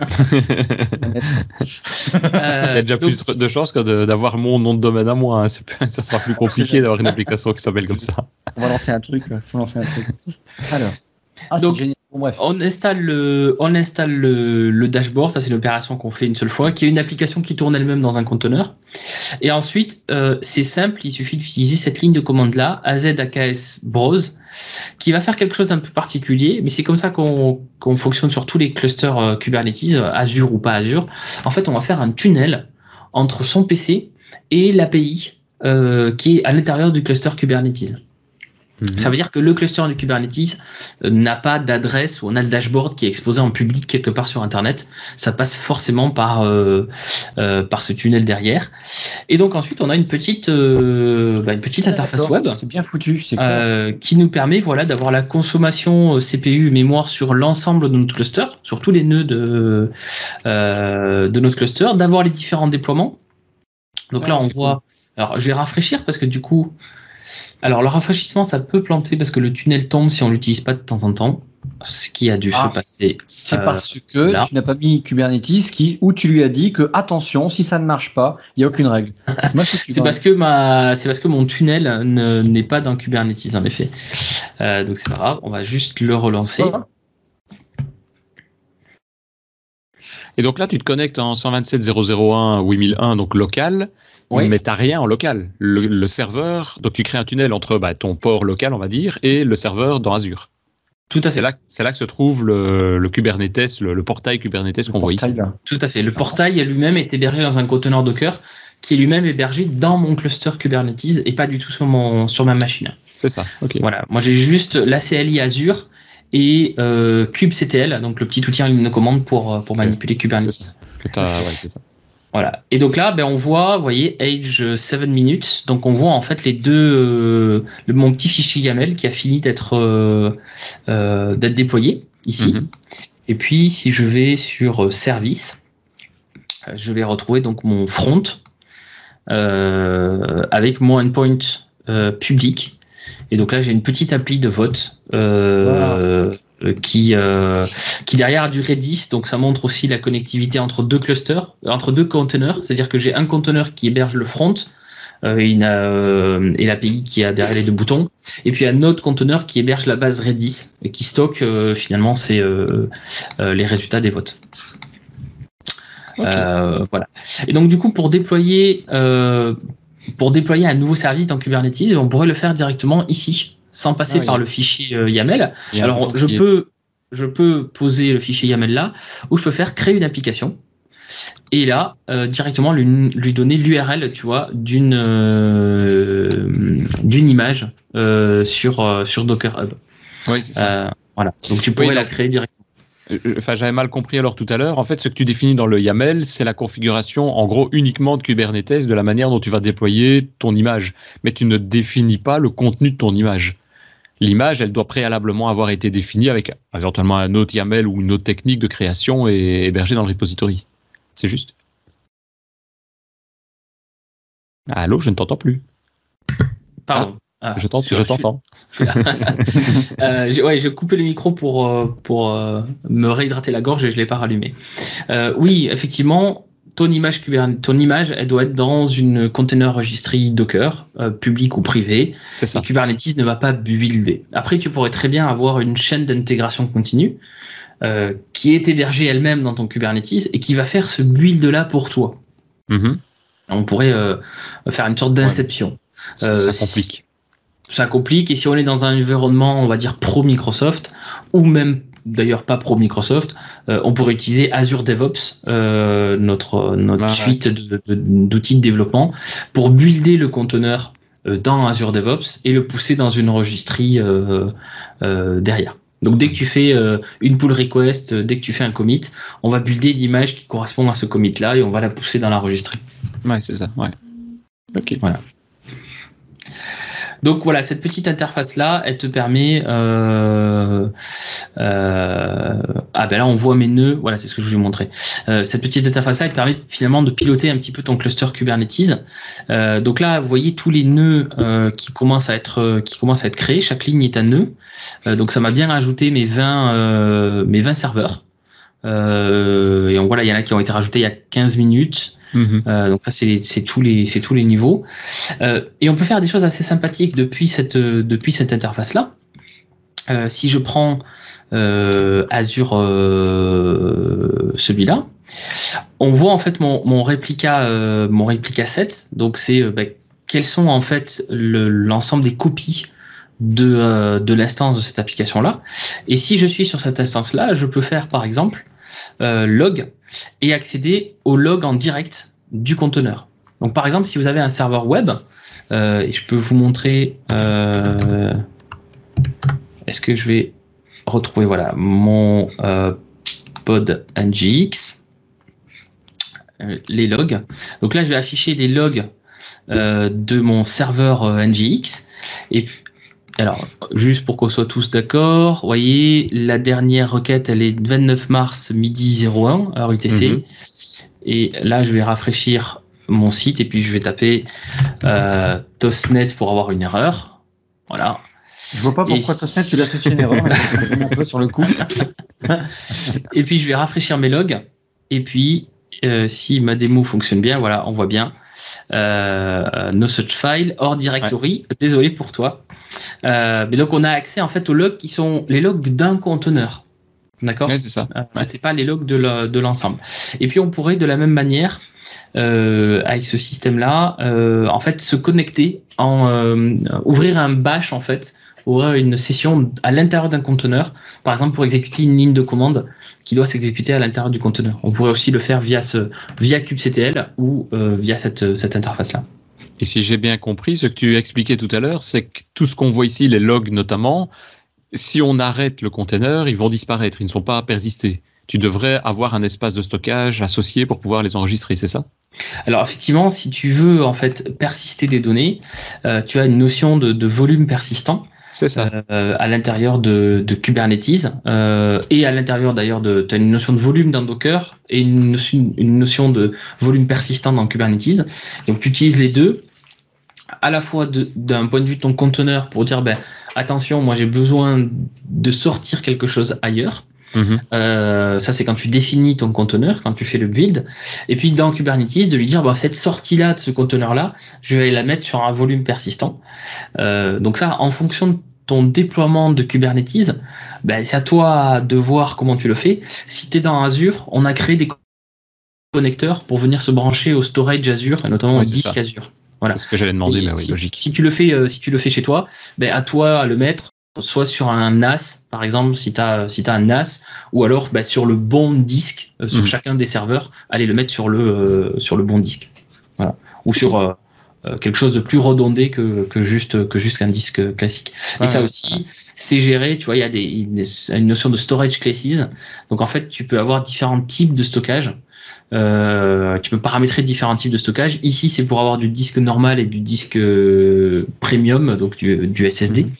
Il y a déjà plus de chances que d'avoir mon nom de domaine à moi. Hein. Ça sera plus compliqué d'avoir une application qui s'appelle comme ça. On va lancer un truc. Faut lancer un truc. Alors. Ah, Donc, génial. On installe le, dashboard, ça c'est l'opération qu'on fait une seule fois, qui est une application qui tourne elle-même dans un conteneur. Et ensuite, euh, c'est simple, il suffit d'utiliser cette ligne de commande là, AZAKS browse, qui va faire quelque chose d'un peu particulier, mais c'est comme ça qu'on fonctionne sur tous les clusters euh, Kubernetes, Azure ou pas Azure. En fait, on va faire un tunnel entre son PC et l'API euh, qui est à l'intérieur du cluster Kubernetes. Mhm. Ça veut dire que le cluster de Kubernetes euh, n'a pas d'adresse ou on a le dashboard qui est exposé en public quelque part sur Internet. Ça passe forcément par euh, euh, par ce tunnel derrière. Et donc ensuite on a une petite bah, une petite interface web. C'est bien foutu. qui nous permet voilà d'avoir la consommation CPU mémoire sur l'ensemble de notre cluster, sur tous les nœuds de de notre cluster, d'avoir les différents déploiements. Donc là on voit. Alors je vais rafraîchir parce que du coup alors, le rafraîchissement, ça peut planter parce que le tunnel tombe si on l'utilise pas de temps en temps. Ce qui a dû se ah, passer. C'est euh, parce que tu n'as pas mis Kubernetes qui, où tu lui as dit que attention, si ça ne marche pas, il n'y a aucune règle. C'est parce que ma, c'est parce que mon tunnel n'est pas dans Kubernetes en effet. Euh, donc c'est pas grave, on va juste le relancer. Et donc là, tu te connectes en 127.0.0.1 8001, donc local, mais tu n'as rien en local. Le, serveur, donc tu crées un tunnel entre bah, ton port local, on va dire, et le serveur dans Azure. Tout à fait. C'est là, c'est là que se trouve le, Kubernetes, le, portail Kubernetes qu'on voit ici. Tout à fait. Le portail lui-même est hébergé dans un conteneur Docker qui est lui-même hébergé dans mon cluster Kubernetes et pas du tout sur, mon, sur ma machine. C'est ça. ok. Voilà. Moi, j'ai juste la CLI Azure et euh, kubectl, donc le petit outil en ligne de commande pour, euh, pour manipuler Kubernetes. C'est ça. Voilà. Et donc là, ben, on voit, vous voyez, age 7 minutes. Donc on voit en fait les deux, euh, le, mon petit fichier YAML qui a fini d'être euh, euh, d'être déployé ici. Mhm. Et puis si je vais sur service, je vais retrouver donc mon front avec mon endpoint public et donc là, j'ai une petite appli de vote euh, qui, euh, qui derrière a du Redis. Donc ça montre aussi la connectivité entre deux clusters, entre deux conteneurs. C'est-à-dire que j'ai un conteneur qui héberge le front euh, euh et l'API qui a derrière les deux boutons. Et puis un autre conteneur qui héberge la base Redis et qui stocke finalement c'est les résultats des votes. voilà. Et donc du coup pour déployer pour déployer un nouveau service dans Kubernetes, on pourrait le faire directement ici, sans passer ah par le fichier euh, YAML. Alors, je peux, je peux poser le fichier YAML là, ou je peux faire créer une application. Et là, euh, directement lui, lui donner l'URL, tu vois, d'une euh, d'une image sur sur Docker Hub. Oui, c'est ça. voilà. Donc tu pourrais la créer directement. Enfin, j'avais mal compris alors tout à l'heure. En fait, ce que tu définis dans le YAML, c'est la configuration, en gros, uniquement de Kubernetes, de la manière dont tu vas déployer ton image. Mais tu ne définis pas le contenu de ton image. L'image, elle doit préalablement avoir été définie avec éventuellement un autre YAML ou une autre technique de création et hébergée dans le repository. C'est juste. Allô, je ne t'entends plus. Pardon. Ah, je t'entends. euh, ouais, je coupais le micro pour, euh, pour euh, me réhydrater la gorge et je ne l'ai pas rallumé. Euh, oui, effectivement, ton image, ton image, elle doit être dans une container registry Docker, public ou privé. C'est ça. Et Kubernetes ne va pas builder. Après, tu pourrais très bien avoir une chaîne d'intégration continue qui est hébergée elle-même dans ton Kubernetes et qui va faire ce build-là pour toi. Mm-hmm. On pourrait faire une sorte d'inception. Ça, ça complique ça complique. Et si on est dans un environnement, on va dire pro Microsoft, ou même d'ailleurs pas pro Microsoft, euh, on pourrait utiliser Azure DevOps, euh, notre, notre suite d'outils de, développement, pour builder le conteneur euh, dans Azure DevOps et le pousser dans une registrie derrière. Donc dès que tu fais une pull request, dès que tu fais un commit, on va builder l'image qui correspond à ce commit là et on va la pousser dans la registrie. Ouais, c'est ça. Ouais. Ok. Voilà. Donc voilà, cette petite interface là, elle te permet. Euh, euh, ah ben là, on voit mes nœuds. Voilà, c'est ce que je voulais montrer. Euh, cette petite interface là, elle te permet finalement de piloter un petit peu ton cluster Kubernetes. donc là, vous voyez tous les nœuds qui commencent à être qui commencent à être créés. Chaque ligne est un nœud. donc ça m'a bien rajouté mes 20 mes 20 serveurs. et donc voilà, il y en a qui ont été rajoutés il y a 15 minutes. Mhm. Euh, donc ça c'est tous les c'est tous les niveaux euh, et on peut faire des choses assez sympathiques depuis cette depuis cette interface là. Euh, si je prends Azure celui-là, on voit en fait mon, mon réplica mon réplica set. Donc c'est ben, quels sont en fait l'ensemble des copies de, de l'instance de cette application-là. Et si je suis sur cette instance-là, je peux faire par exemple euh, log et accéder au log en direct du conteneur. Donc par exemple, si vous avez un serveur web, euh, je peux vous montrer, euh, est-ce que je vais retrouver voilà mon pod ngx, les logs. Donc là, je vais afficher des logs de mon serveur ngx et alors, juste pour qu'on soit tous d'accord, vous voyez, la dernière requête, elle est 29 mars midi 01, heure UTC. Et là, je vais rafraîchir mon site et puis je vais taper euh, Tostnet pour avoir une erreur. Voilà. Je vois pas pourquoi Tostnet, tu l'as fait une erreur, un peu sur le coup. et puis, je vais rafraîchir mes logs. Et puis, euh, si ma démo fonctionne bien, voilà, on voit bien no such file hors directory. Désolé pour toi. Euh, mais donc on a accès en fait aux logs qui sont les logs d'un conteneur. D'accord? C'est ça. Euh, c'est pas les logs de l'ensemble. Et puis on pourrait de la même manière, euh, avec ce système-là, en fait se connecter, en ouvrir un bash en fait, ouvrir une session à l'intérieur d'un conteneur, par exemple pour exécuter une ligne de commande qui doit s'exécuter à l'intérieur du conteneur. On pourrait aussi le faire via ce via kubectl ou via cette, cette interface-là. Et si j'ai bien compris, ce que tu expliquais tout à l'heure, c'est que tout ce qu'on voit ici, les logs notamment, si on arrête le container, ils vont disparaître, ils ne sont pas à persister. Tu devrais avoir un espace de stockage associé pour pouvoir les enregistrer, c'est ça? Alors effectivement, si tu veux en fait persister des données, euh, tu as une notion de, volume persistant. C'est ça. Euh, à l'intérieur de, Kubernetes euh, et à l'intérieur d'ailleurs de, tu as une notion de volume dans Docker et une notion, une notion de volume persistant dans Kubernetes. Donc tu utilises les deux à la fois d'un point de vue de ton conteneur pour dire ben attention moi j'ai besoin de sortir quelque chose ailleurs mhm. euh, ça c'est quand tu définis ton conteneur quand tu fais le build et puis dans Kubernetes de lui dire ben, cette sortie là de ce conteneur là je vais la mettre sur un volume persistant euh, donc ça en fonction de ton déploiement de Kubernetes ben, c'est à toi de voir comment tu le fais si tu es dans Azure on a créé des connecteurs pour venir se brancher au storage Azure et notamment au disque Azure voilà. ce que j'allais demander, mais oui, si, logique. Si tu le fais, euh, si tu le fais chez toi, ben à toi à le mettre soit sur un NAS, par exemple, si tu as, si as un NAS, ou alors ben, sur le bon disque, euh, sur mhm. chacun des serveurs, allez le mettre sur le, euh, sur le bon disque. Voilà. Ou sur quelque chose de plus redondé que, que juste que juste qu'un disque classique. et ça aussi, c'est géré. Tu vois, il y a des, une notion de storage classes. Donc en fait, tu peux avoir différents types de stockage. Euh, tu peux paramétrer différents types de stockage. Ici, c'est pour avoir du disque normal et du disque euh, premium, donc du, du SSD, mhm.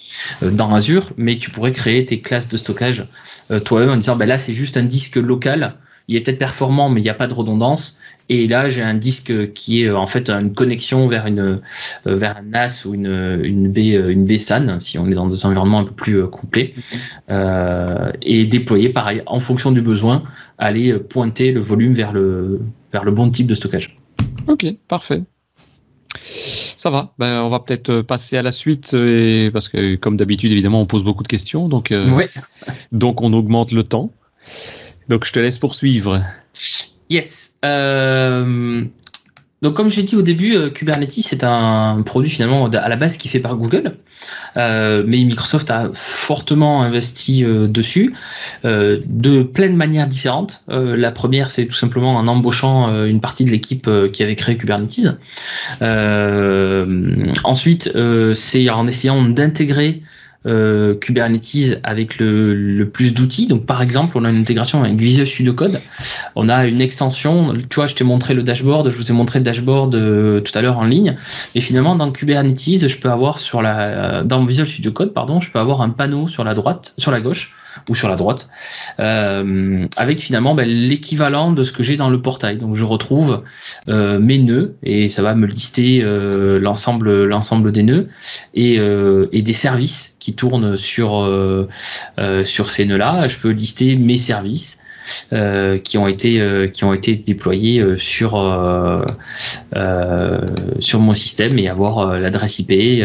euh, dans Azure. Mais tu pourrais créer tes classes de stockage toi-même en disant, ben là, c'est juste un disque local. Il est peut-être performant, mais il n'y a pas de redondance. Et là, j'ai un disque qui est en fait une connexion vers une vers un NAS ou une une B une BSAN si on est dans des environnements un peu plus complets mhm. et déployé pareil en fonction du besoin aller pointer le volume vers le, vers le bon type de stockage. Ok, parfait. Ça va. Ben, on va peut-être passer à la suite et, parce que, comme d'habitude, évidemment, on pose beaucoup de questions. Donc, euh, donc on augmente le temps. Donc, je te laisse poursuivre. Yes. Euh, donc, comme j'ai dit au début, euh, Kubernetes c'est un produit finalement à la base qui est fait par Google, euh, mais Microsoft a fortement investi dessus de plein de manières différentes. la première, c'est tout simplement en embauchant une partie de l'équipe qui avait créé Kubernetes. ensuite, c'est en essayant d'intégrer euh, Kubernetes avec le, le plus d'outils. Donc, par exemple, on a une intégration avec Visual Studio Code. On a une extension. Tu vois, je t'ai montré le dashboard. Je vous ai montré le dashboard euh, tout à l'heure en ligne. Et finalement, dans Kubernetes, je peux avoir sur la, dans Visual Studio Code, pardon, je peux avoir un panneau sur la droite, sur la gauche ou sur la droite, euh, avec finalement ben, l'équivalent de ce que j'ai dans le portail. Donc je retrouve euh, mes nœuds et ça va me lister euh, l'ensemble l'ensemble des nœuds et, euh, et, des services qui tournent sur euh, sur ces nœuds-là. Je peux lister mes services. Euh, qui ont été euh, qui ont été déployés euh, sur sur mon système et avoir l'adresse IP,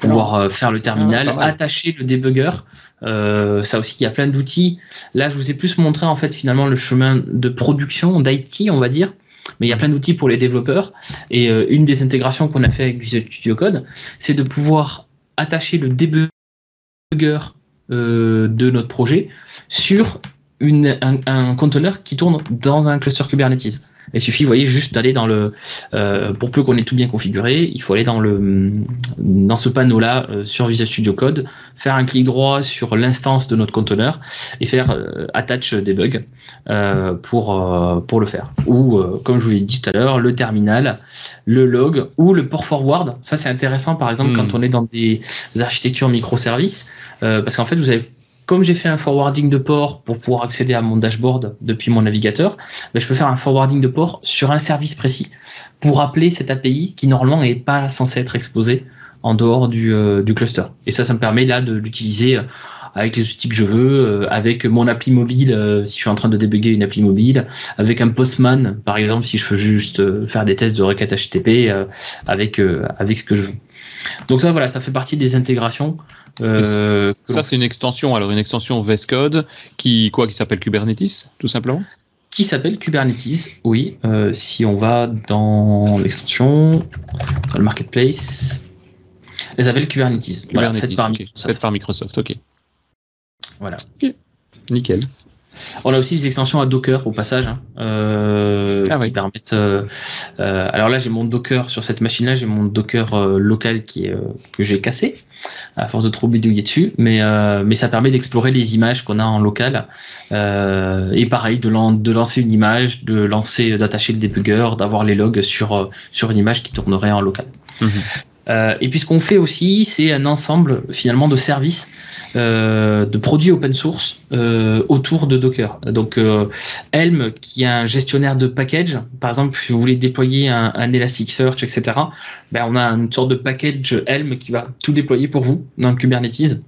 pouvoir faire le terminal, ah, attacher le débugger. ça aussi, il y a plein d'outils. Là, je vous ai plus montré en fait finalement le chemin de production d'IT, on va dire mais il y a plein d'outils pour les développeurs. Et une des intégrations qu'on a fait avec Visual Studio Code, c'est de pouvoir attacher le débugger de notre projet sur un, conteneur qui tourne dans un cluster Kubernetes. Il suffit, vous voyez, juste d'aller dans le, euh, pour peu qu'on ait tout bien configuré, il faut aller dans le, dans ce panneau-là euh, sur Visual Studio Code, faire un clic droit sur l'instance de notre conteneur et faire euh, attach debug pour pour le faire. Ou comme je vous l'ai dit tout à l'heure, le terminal, le log ou le port forward. Ça c'est intéressant, par exemple, quand hmm. on est dans des architectures microservices, parce qu'en fait vous avez comme j'ai fait un forwarding de port pour pouvoir accéder à mon dashboard depuis mon navigateur, ben, je peux faire un forwarding de port sur un service précis pour appeler cette API qui normalement n'est pas censée être exposée en dehors du, euh, du, cluster. Et ça, ça me permet là de l'utiliser euh, avec les outils que je veux, euh, avec mon appli mobile si je suis en train de débugger une appli mobile, avec un Postman par exemple si je veux juste faire des tests de requête HTTP avec avec ce que je veux. Donc ça voilà, ça fait partie des intégrations euh, ça, c'est une extension. Alors, une extension VS Code qui, quoi, qui s'appelle Kubernetes, tout simplement? Qui s'appelle Kubernetes, oui. Euh, si on va dans l'extension, dans le marketplace, elle s'appelle Kubernetes. voilà, faite par, Microsoft. par Microsoft. ok. Voilà. Nickel. On a aussi des extensions à Docker au passage hein, euh, ah qui permettent. Euh, euh, alors là, j'ai mon Docker sur cette machine-là, j'ai mon Docker local qui que j'ai cassé à force de trop bidouiller dessus, mais mais ça permet d'explorer les images qu'on a en local et pareil de, de lancer une image, de lancer, d'attacher le debugger, d'avoir les logs sur sur une image qui tournerait en local. Mhm. Euh, et puis ce qu'on fait aussi, c'est un ensemble finalement de services, euh, de produits open source euh, autour de Docker. Donc Helm, qui est un gestionnaire de package, par exemple, si vous voulez déployer un, Elasticsearch, etc., ben, on a une sorte de package Helm qui va tout déployer pour vous dans le Kubernetes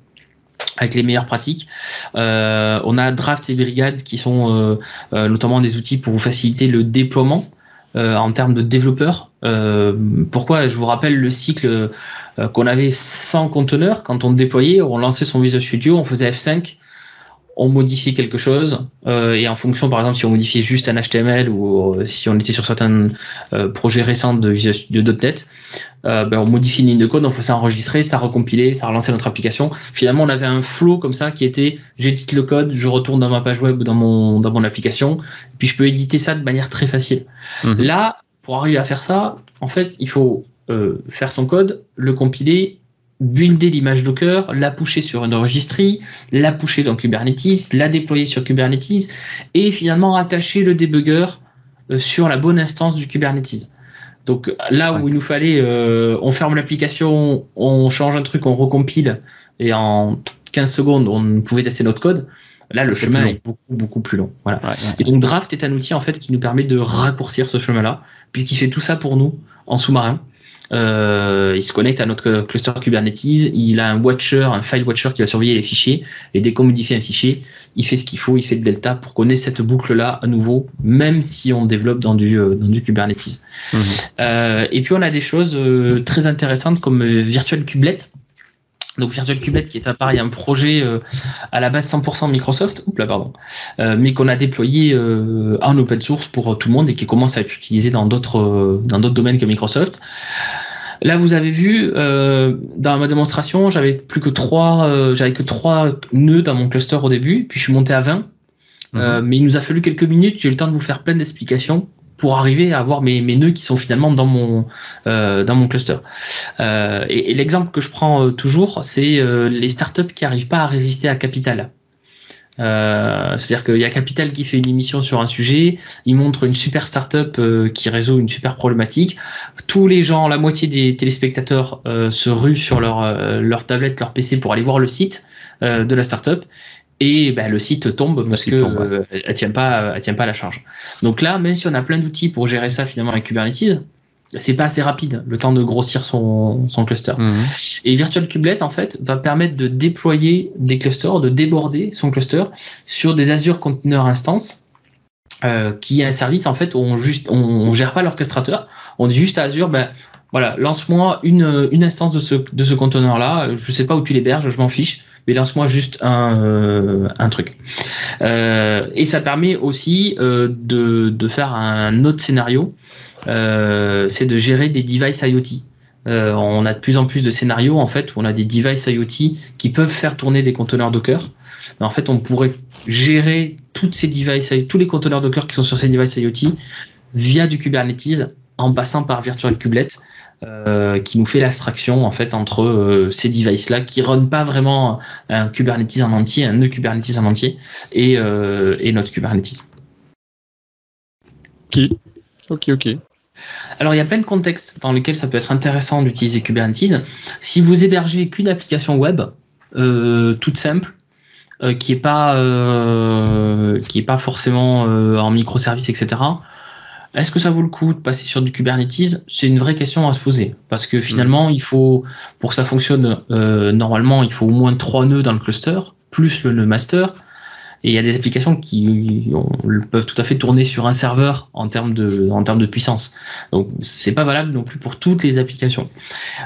avec les meilleures pratiques. Euh, on a Draft et Brigade qui sont euh, notamment des outils pour vous faciliter le déploiement euh, en termes de développeurs. Euh, pourquoi Je vous rappelle le cycle euh, qu'on avait sans conteneur. Quand on déployait, on lançait son Visual Studio, on faisait F5, on modifiait quelque chose euh, et en fonction par exemple si on modifiait juste un HTML ou euh, si on était sur certains euh, projets récents de, de .NET ben, on modifie une ligne de code on faisait enregistrer ça recompilait ça relançait notre application finalement on avait un flow comme ça qui était j'édite le code je retourne dans ma page web ou dans mon dans mon application puis je peux éditer ça de manière très facile mhm. là pour arriver à faire ça en fait il faut faire son code, le compiler, builder l'image Docker, la pusher sur une registrie, la pusher dans Kubernetes, la déployer sur Kubernetes et finalement attacher le debugger sur la bonne instance du Kubernetes. Donc là où il nous fallait, euh, on ferme l'application, on change un truc, on recompile, et en 15 secondes, on pouvait tester notre code. Là, le chemin est beaucoup, beaucoup plus long. Voilà. Et donc Draft est un outil en fait qui nous permet de raccourcir ce chemin-là, puisqu'il fait tout ça pour nous en sous-marin. Euh, il se connecte à notre cluster Kubernetes. Il a un watcher, un file watcher qui va surveiller les fichiers. Et dès qu'on modifie un fichier, il fait ce qu'il faut, il fait de delta pour qu'on ait cette boucle-là à nouveau, même si on développe dans du, euh, dans du Kubernetes. Mhm. Euh, et puis on a des choses très intéressantes comme Virtual Kubelet. Donc Virtual Kubelet qui est pareil un projet à la base 100% Microsoft, là, pardon, mais qu'on a déployé en open source pour tout le monde et qui commence à être utilisé dans d'autres dans d'autres domaines que Microsoft. Là, vous avez vu euh, dans ma démonstration, j'avais plus que trois, euh, j'avais que trois nœuds dans mon cluster au début, puis je suis monté à 20. Mhm. Euh, mais il nous a fallu quelques minutes. J'ai eu le temps de vous faire plein d'explications pour arriver à avoir mes, nœuds qui sont finalement dans mon mon cluster. et, et l'exemple que je prends toujours, c'est les startups qui n'arrivent pas à résister à Capital. Euh, c'est-à-dire qu'il y a Capital qui fait une émission sur un sujet, il montre une super startup euh, qui résout une super problématique. Tous les gens, la moitié des téléspectateurs euh, se ruent sur leur tablette, leur PC pour aller voir le site de la startup. Et ben, le site tombe parce que elle tient pas, elle tient pas la charge. Donc là, même si on a plein d'outils pour gérer ça finalement avec Kubernetes, c'est pas assez rapide le temps de grossir son, son cluster. Mhm. Et Virtual Kubelet en fait va permettre de déployer des clusters, de déborder son cluster sur des Azure Container Instance. Euh, qui est un service en fait où on juste on, gère pas l'orchestrateur, on dit juste à Azure ben voilà lance-moi une, une instance de ce de ce conteneur là, je sais pas où tu l'héberges, je m'en fiche, mais lance-moi juste un, euh, truc. Euh, et ça permet aussi euh, de, faire un autre scénario c'est de gérer des devices IoT. On a de plus en plus de scénarios en fait où on a des devices IoT qui peuvent faire tourner des conteneurs Docker. Mais en fait, on pourrait gérer toutes ces devices, tous les conteneurs Docker qui sont sur ces devices IoT via du Kubernetes en passant par Virtual Kubelet. Euh, qui nous fait l'abstraction en fait entre ces devices là qui run pas vraiment un Kubernetes en entier, un nœud Kubernetes en entier et, et notre Kubernetes. Ok, ok, ok. Alors, il y a plein de contextes dans lesquels ça peut être intéressant d'utiliser Kubernetes. Si vous hébergez qu'une application web, euh, toute simple, euh, qui n'est pas, euh, qui est pas forcément en microservice, etc., est-ce que ça vaut le coup de passer sur du Kubernetes? C'est une vraie question à se poser. Parce que finalement, il faut, pour que ça fonctionne, normalement, il faut au moins trois nœuds dans le cluster, plus le nœud master et il y a des applications qui peuvent tout à fait tourner sur un serveur en termes de, en termes de puissance. Donc c'est pas valable non plus pour toutes les applications.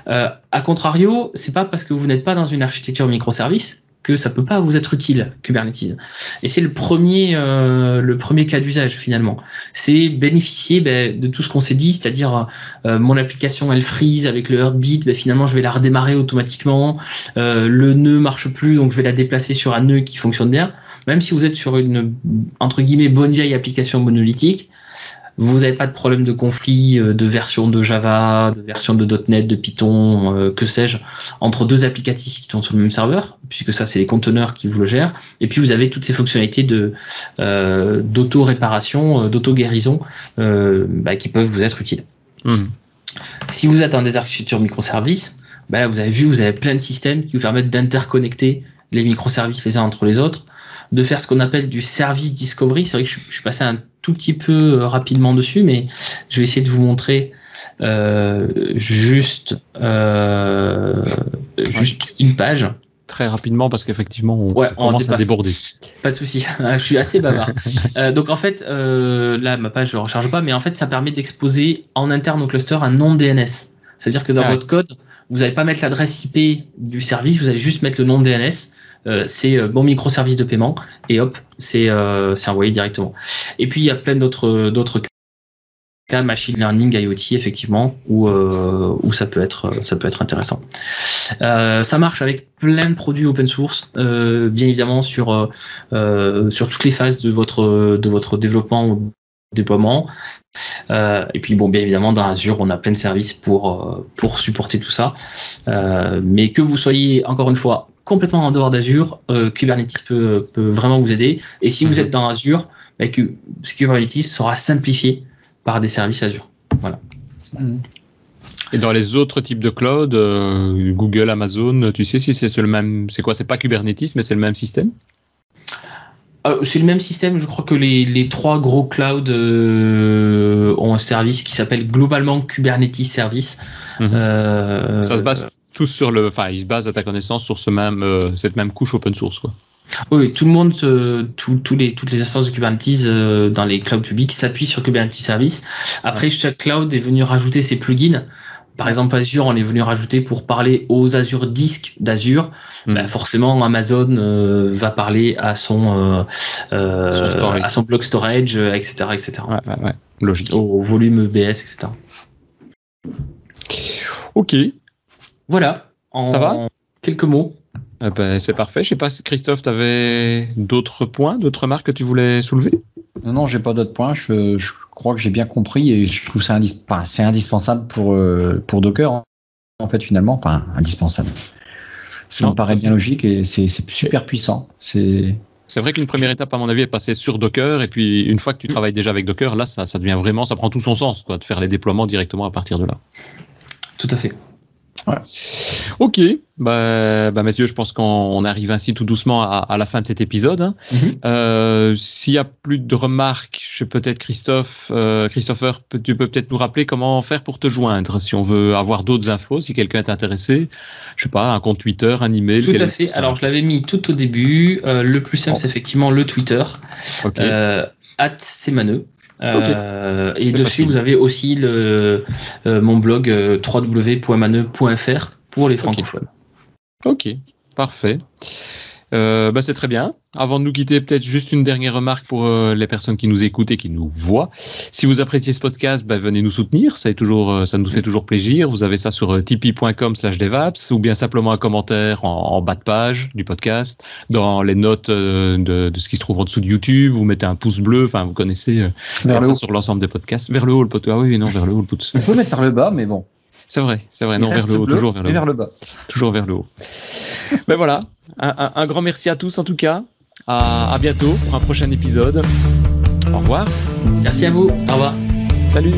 Euh, a contrario, c'est pas parce que vous n'êtes pas dans une architecture microservice que ça peut pas vous être utile Kubernetes. Et c'est le premier euh, le premier cas d'usage finalement. C'est bénéficier ben, de tout ce qu'on s'est dit, c'est-à-dire euh, mon application elle freeze avec le heartbeat, ben, finalement je vais la redémarrer automatiquement. Euh, le nœud marche plus, donc je vais la déplacer sur un nœud qui fonctionne bien. Même si vous êtes sur une entre guillemets bonne vieille application monolithique, vous n'avez pas de problème de conflit euh, de version de Java, de version de .NET, de Python, euh, que sais-je, entre deux applicatifs qui tournent sur le même serveur, puisque ça c'est les conteneurs qui vous le gèrent. Et puis vous avez toutes ces fonctionnalités de euh, d'auto-réparation, d'auto-guérison bah, qui peuvent vous être utiles. Hmm. Si vous êtes dans des architectures microservices, bah là vous avez vu, vous avez plein de systèmes qui vous permettent d'interconnecter les microservices les uns entre les autres de faire ce qu'on appelle du service discovery. C'est vrai que je, suis passé un tout petit peu euh, rapidement dessus, mais je vais essayer de vous montrer euh, juste, euh, juste une page. Très rapidement parce qu'effectivement on, commence à déborder. Pas de souci, je suis assez bavard. donc en fait, là ma page je ne recharge pas, mais en fait ça permet d'exposer en interne au cluster un nom DNS. C'est-à-dire que dans ah votre code, vous n'allez pas mettre l'adresse IP du service, vous allez juste mettre le nom DNS. Euh, c'est euh, mon microservice de paiement et hop, euh, c'est envoyé directement. Et puis il y a plein d'autres d'autres cas machine learning IoT effectivement où, où ça peut être ça peut être intéressant. ça marche avec plein de produits open source, bien évidemment sur sur toutes les phases de votre de votre développement déploiement. et puis bon, bien évidemment, dans Azure, on a plein de services pour, pour supporter tout ça. mais que vous soyez, encore une fois, complètement en dehors d'Azure, Kubernetes peut, peut, vraiment vous aider. Et si vous mhm. êtes dans Azure, bah, Kubernetes sera simplifié par des services Azure. Voilà. Et dans les autres types de cloud, euh, Google, Amazon, tu sais si c'est le même, c'est quoi? C'est pas Kubernetes, mais c'est le même système? euh, C'est le même système. Je crois que les, trois gros clouds euh, ont un service qui s'appelle globalement Kubernetes Service. Mhm. Ça se base tous sur le, enfin, ils se basent à ta connaissance sur ce même, cette même couche open source, quoi. Oui, tout le monde, les, toutes les instances de Kubernetes dans les clouds publics s'appuient sur Kubernetes Service. Après, chaque cloud est venu rajouter ses plugins. Par exemple, Azure, on est venu rajouter pour parler aux Azure Disk d'Azure. Ben, forcément, Amazon euh, va parler à son, euh, euh, à son block storage, etc., etc. Ouais, Logique. Au, volume EBS, etc. Ok. Voilà. Ça va Quelques mots. Eh ben, c'est parfait. Je sais pas si Christophe, tu avais d'autres points, d'autres remarques que tu voulais soulever? Non, non, j'ai pas d'autres points. Je, je crois que j'ai bien compris et je trouve ça c'est indispensable pour, euh, pour Docker, en fait, finalement. Enfin, indispensable. Ça me paraît bien logique et c'est super puissant. C'est. C'est vrai qu'une première étape, à mon avis, est passer sur Docker. Et puis, une fois que tu travailles déjà avec Docker, là, ça, ça devient vraiment, ça prend tout son sens, quoi, de faire les déploiements directement à partir de là. Tout à fait. Ok, bah, bah, messieurs, je pense qu'on arrive ainsi tout doucement à, la fin de cet épisode. Hein. Mhm. Euh, s'il y a plus de remarques, je peut-être Christophe, euh, Christopher, tu peux peut-être nous rappeler comment faire pour te joindre si on veut avoir d'autres infos, si quelqu'un est intéressé. Je sais pas, un compte Twitter, un email. Tout à fait. Alors je l'avais mis tout au début. Euh, le plus simple, c'est effectivement le Twitter. at Semaneux. Euh, et dessus, vous avez aussi le, euh, mon blog euh, www.maneux.fr pour les francophones. Ok, parfait. Euh, bah c'est très bien. Avant de nous quitter, peut-être juste une dernière remarque pour euh, les personnes qui nous écoutent et qui nous voient. Si vous appréciez ce podcast, bah, venez nous soutenir. Ça, est toujours, euh, ça nous fait toujours plaisir. Vous avez ça sur tipeee.com slash devaps ou bien simplement un commentaire en, bas de page du podcast. Dans les notes de, de, ce qui se trouve en dessous de YouTube, vous mettez un pouce bleu. Enfin, vous connaissez vers ça sur l'ensemble des podcasts. Vers le haut, le podcast. Ah oui, non, vers le haut, le pouce. On peut mettre par le bas, mais bon. C'est vrai, c'est vrai. non, vers le haut, toujours vers le haut. vers le bas. Toujours vers le haut. ben voilà. Un, grand merci à tous en tout cas. À, à bientôt pour un prochain épisode. Au revoir. Merci à vous. Au revoir. Salut.